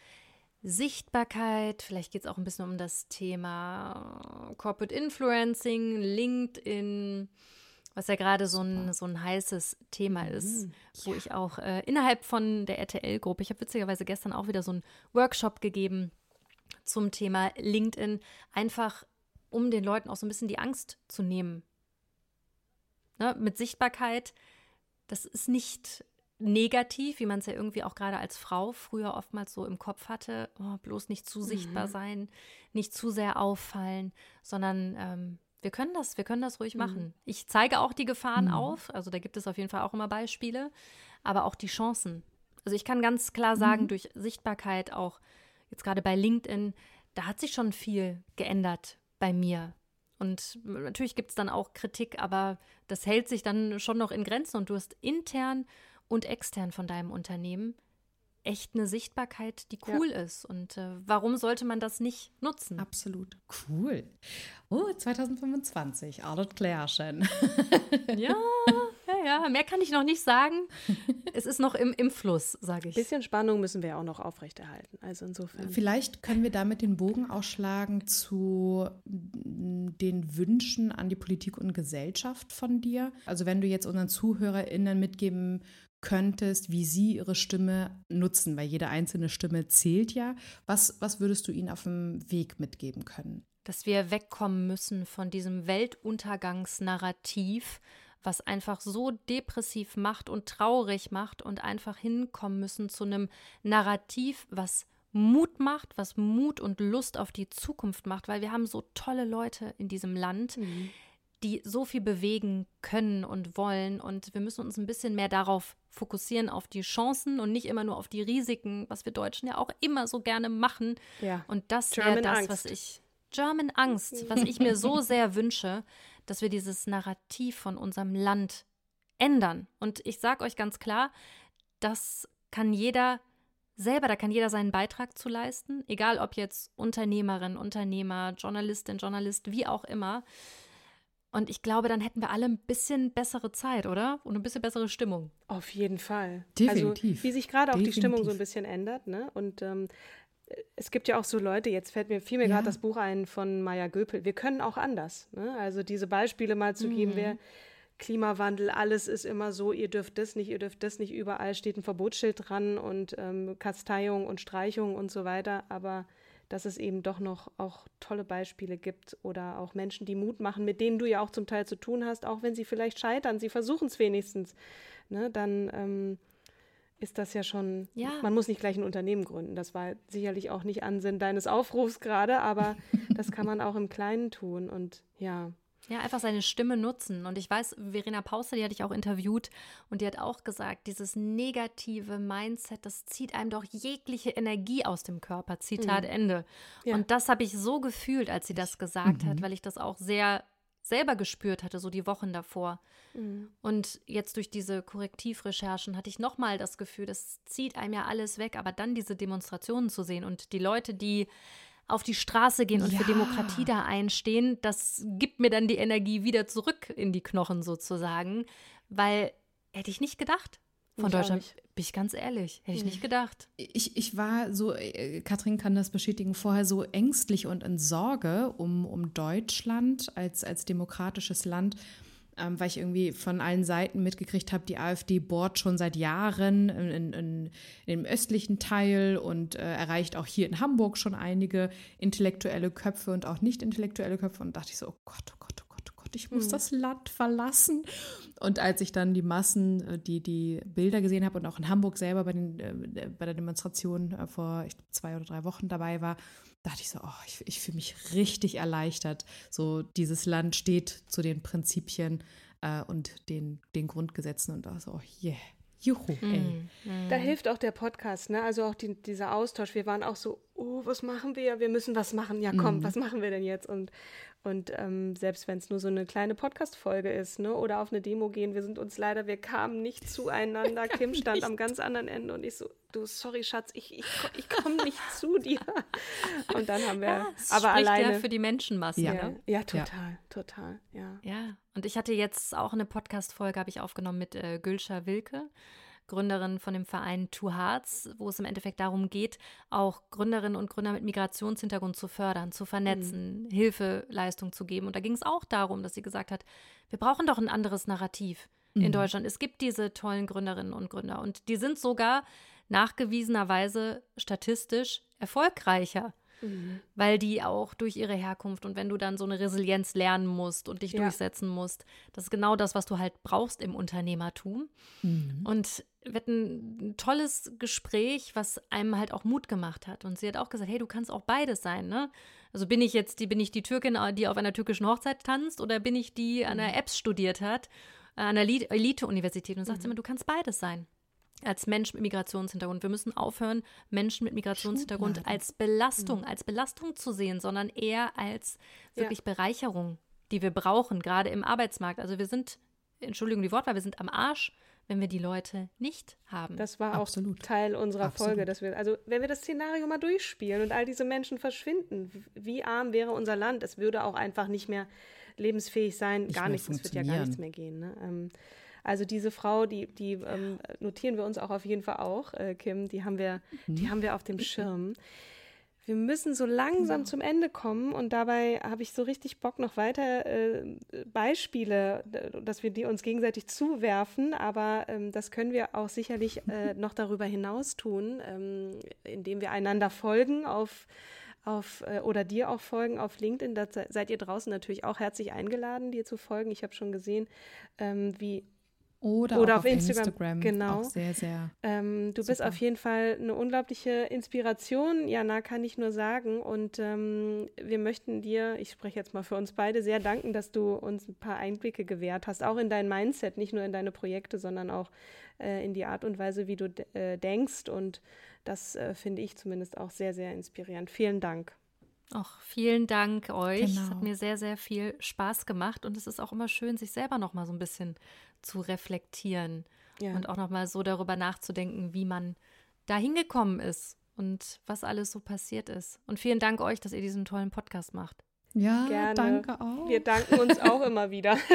Sichtbarkeit, vielleicht geht es auch ein bisschen um das Thema Corporate Influencing, LinkedIn, was ja gerade so ein, so ein heißes Thema mhm. ist, mhm, wo ich auch äh, innerhalb von der RTL-Gruppe, ich habe witzigerweise gestern auch wieder so einen Workshop gegeben zum Thema LinkedIn, einfach um den Leuten auch so ein bisschen die Angst zu nehmen. Ne, mit Sichtbarkeit, das ist nicht negativ, wie man es ja irgendwie auch gerade als Frau früher oftmals so im Kopf hatte, oh, bloß nicht zu sichtbar mhm. sein, nicht zu sehr auffallen, sondern ähm, wir können das, wir können das ruhig mhm. machen. Ich zeige auch die Gefahren mhm. auf, also da gibt es auf jeden Fall auch immer Beispiele, aber auch die Chancen. Also ich kann ganz klar sagen, mhm. durch Sichtbarkeit auch jetzt gerade bei LinkedIn, da hat sich schon viel geändert bei mir. Und natürlich gibt es dann auch Kritik, aber das hält sich dann schon noch in Grenzen und du hast intern und extern von deinem Unternehmen echt eine Sichtbarkeit, die cool ja. ist. Und äh, warum sollte man das nicht nutzen? Absolut. Cool. Oh, 2025, alles klärchen. ja, ja, ja. Mehr kann ich noch nicht sagen. Es ist noch im, im Fluss, sage ich. Ein bisschen Spannung müssen wir auch noch aufrechterhalten. Also insofern. Vielleicht können wir damit den Bogen ausschlagen zu den Wünschen an die Politik und Gesellschaft von dir. Also wenn du jetzt unseren ZuhörerInnen mitgeben könntest, wie sie ihre Stimme nutzen, weil jede einzelne Stimme zählt ja. Was, was würdest du ihnen auf dem Weg mitgeben können? Dass wir wegkommen müssen von diesem Weltuntergangsnarrativ, was einfach so depressiv macht und traurig macht und einfach hinkommen müssen zu einem Narrativ, was Mut macht, was Mut und Lust auf die Zukunft macht, weil wir haben so tolle Leute in diesem Land. Mhm die so viel bewegen können und wollen. Und wir müssen uns ein bisschen mehr darauf fokussieren, auf die Chancen und nicht immer nur auf die Risiken, was wir Deutschen ja auch immer so gerne machen. Ja. Und das wäre das, Angst. was ich. German Angst, was ich mir so sehr wünsche, dass wir dieses Narrativ von unserem Land ändern. Und ich sage euch ganz klar, das kann jeder selber, da kann jeder seinen Beitrag zu leisten, egal ob jetzt Unternehmerin, Unternehmer, Journalistin, Journalist, wie auch immer. Und ich glaube, dann hätten wir alle ein bisschen bessere Zeit, oder? Und ein bisschen bessere Stimmung. Auf jeden Fall. Definitiv. Also, wie sich gerade auch Definitiv. die Stimmung so ein bisschen ändert, ne? Und ähm, es gibt ja auch so Leute, jetzt fällt mir, fiel mir ja. gerade das Buch ein von Maya Göpel, wir können auch anders. Ne? Also diese Beispiele mal zu mhm. geben, wer Klimawandel, alles ist immer so, ihr dürft das nicht, ihr dürft das nicht, überall steht ein Verbotsschild dran und ähm, Kasteiung und Streichung und so weiter, aber dass es eben doch noch auch tolle Beispiele gibt oder auch Menschen, die Mut machen, mit denen du ja auch zum Teil zu tun hast, auch wenn sie vielleicht scheitern, sie versuchen es wenigstens, ne, dann ähm, ist das ja schon, ja. man muss nicht gleich ein Unternehmen gründen. Das war sicherlich auch nicht Ansinn deines Aufrufs gerade, aber das kann man auch im Kleinen tun und ja. Ja, einfach seine Stimme nutzen. Und ich weiß, Verena Pauster, die hatte ich auch interviewt und die hat auch gesagt, dieses negative Mindset, das zieht einem doch jegliche Energie aus dem Körper. Zitat mhm. Ende. Ja. Und das habe ich so gefühlt, als sie das gesagt mhm. hat, weil ich das auch sehr selber gespürt hatte, so die Wochen davor. Mhm. Und jetzt durch diese Korrektivrecherchen hatte ich nochmal das Gefühl, das zieht einem ja alles weg, aber dann diese Demonstrationen zu sehen und die Leute, die auf die Straße gehen und ja. für Demokratie da einstehen, das gibt mir dann die Energie wieder zurück in die Knochen sozusagen, weil hätte ich nicht gedacht. Von ich Deutschland, bin ich ganz ehrlich, hätte ich nicht gedacht. Ich, ich war so, äh, Katrin kann das bestätigen, vorher so ängstlich und in Sorge um, um Deutschland als, als demokratisches Land ähm, weil ich irgendwie von allen Seiten mitgekriegt habe, die AfD bohrt schon seit Jahren in, in, in dem östlichen Teil und äh, erreicht auch hier in Hamburg schon einige intellektuelle Köpfe und auch nicht intellektuelle Köpfe. Und dachte ich so, oh Gott, oh Gott, oh Gott, oh Gott, ich muss mhm. das Land verlassen. Und als ich dann die Massen, äh, die, die Bilder gesehen habe und auch in Hamburg selber bei, den, äh, bei der Demonstration äh, vor glaub, zwei oder drei Wochen dabei war, dachte ich so, oh, ich, ich fühle mich richtig erleichtert. So, dieses Land steht zu den Prinzipien äh, und den, den Grundgesetzen und da so, oh, yeah. Juhu, ey. Mm, Da hilft auch der Podcast, ne? Also auch die, dieser Austausch. Wir waren auch so, oh, was machen wir? Wir müssen was machen. Ja, komm, mm. was machen wir denn jetzt? Und und ähm, selbst wenn es nur so eine kleine Podcast-Folge ist, ne, oder auf eine Demo gehen, wir sind uns leider, wir kamen nicht zueinander. Kim stand nicht. am ganz anderen Ende und ich so, du, sorry, Schatz, ich, ich, ich komme nicht zu dir. Und dann haben wir, ja, aber alleine. Ja für die Menschenmasse, ja, ne? Ja, total, ja. total, ja. Ja, und ich hatte jetzt auch eine Podcast-Folge, habe ich aufgenommen mit äh, Gülscha Wilke. Gründerin von dem Verein Two Hearts, wo es im Endeffekt darum geht, auch Gründerinnen und Gründer mit Migrationshintergrund zu fördern, zu vernetzen, mhm. Hilfeleistung zu geben. Und da ging es auch darum, dass sie gesagt hat, wir brauchen doch ein anderes Narrativ mhm. in Deutschland. Es gibt diese tollen Gründerinnen und Gründer und die sind sogar nachgewiesenerweise statistisch erfolgreicher Mhm. Weil die auch durch ihre Herkunft und wenn du dann so eine Resilienz lernen musst und dich ja. durchsetzen musst, das ist genau das, was du halt brauchst im Unternehmertum. Mhm. Und wir hatten ein tolles Gespräch, was einem halt auch Mut gemacht hat. Und sie hat auch gesagt, hey, du kannst auch beides sein, ne? Also bin ich jetzt die, bin ich die Türkin, die auf einer türkischen Hochzeit tanzt oder bin ich die an der mhm. Apps studiert hat, an einer Elite-Universität und sagt mhm. immer, du kannst beides sein als Mensch mit Migrationshintergrund. Wir müssen aufhören, Menschen mit Migrationshintergrund Schubladen. als Belastung, mhm. als Belastung zu sehen, sondern eher als wirklich ja. Bereicherung, die wir brauchen, gerade im Arbeitsmarkt. Also wir sind, Entschuldigung die Wortwahl, wir sind am Arsch, wenn wir die Leute nicht haben. Das war Absolut. auch Teil unserer Absolut. Folge, dass wir, also wenn wir das Szenario mal durchspielen und all diese Menschen verschwinden, wie arm wäre unser Land? Es würde auch einfach nicht mehr lebensfähig sein, nicht gar nichts, es wird ja gar nichts mehr gehen. Ne? Ähm, also diese Frau, die, die ähm, notieren wir uns auch auf jeden Fall auch, äh, Kim, die haben wir, mhm. die haben wir auf dem Schirm. Wir müssen so langsam genau. zum Ende kommen und dabei habe ich so richtig Bock noch weiter äh, Beispiele, dass wir die uns gegenseitig zuwerfen, aber ähm, das können wir auch sicherlich äh, noch darüber hinaus tun, ähm, indem wir einander folgen auf auf äh, oder dir auch folgen auf LinkedIn. Da seid ihr draußen natürlich auch herzlich eingeladen, dir zu folgen. Ich habe schon gesehen, ähm, wie oder, Oder auf, auf, Instagram. Instagram. Genau. Auch sehr, sehr. Ähm, du super. bist auf jeden Fall eine unglaubliche Inspiration, Jana, kann ich nur sagen. Und ähm, wir möchten dir, ich spreche jetzt mal für uns beide, sehr danken, dass du uns ein paar Einblicke gewährt hast, auch in dein Mindset, nicht nur in deine Projekte, sondern auch äh, in die Art und Weise, wie du äh, denkst. Und das äh, finde ich zumindest auch sehr, sehr inspirierend. Vielen Dank. Auch vielen Dank euch. Genau. Es hat mir sehr, sehr viel Spaß gemacht und es ist auch immer schön, sich selber noch mal so ein bisschen zu reflektieren ja. und auch noch mal so darüber nachzudenken, wie man da hingekommen ist und was alles so passiert ist. Und vielen Dank euch, dass ihr diesen tollen Podcast macht. Ja, Gerne. danke auch. Wir danken uns auch immer wieder.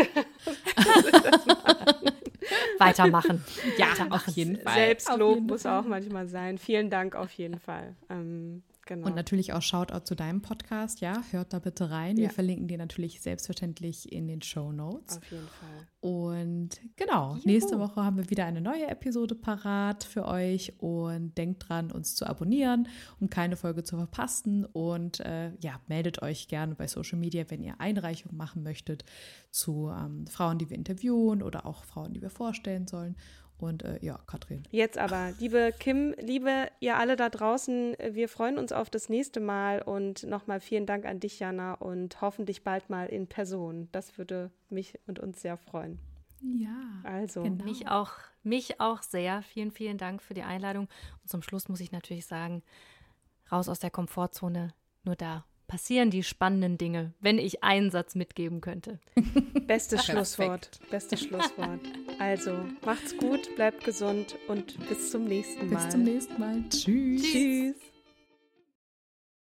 Weitermachen. Ja, auf jeden Fall. Selbstlob jeden muss Fall. auch manchmal sein. Vielen Dank auf jeden Fall. Ähm, Genau. Und natürlich auch Shoutout zu deinem Podcast, ja, hört da bitte rein. Ja. Wir verlinken dir natürlich selbstverständlich in den Show Notes. Auf jeden Fall. Und genau, Juhu. nächste Woche haben wir wieder eine neue Episode parat für euch und denkt dran, uns zu abonnieren, um keine Folge zu verpassen. Und äh, ja, meldet euch gerne bei Social Media, wenn ihr Einreichungen machen möchtet zu ähm, Frauen, die wir interviewen oder auch Frauen, die wir vorstellen sollen. Und äh, ja, Katrin. Jetzt aber, liebe Kim, liebe ihr alle da draußen, wir freuen uns auf das nächste Mal und nochmal vielen Dank an dich, Jana, und hoffentlich bald mal in Person. Das würde mich und uns sehr freuen. Ja, also. Genau. Mich, auch, mich auch sehr. Vielen, vielen Dank für die Einladung. Und zum Schluss muss ich natürlich sagen, raus aus der Komfortzone, nur da passieren die spannenden Dinge, wenn ich einen Satz mitgeben könnte. Bestes Schlusswort. Bestes Schlusswort. Also, macht's gut, bleibt gesund und bis zum nächsten Mal. Bis zum nächsten Mal. Tschüss. Tschüss.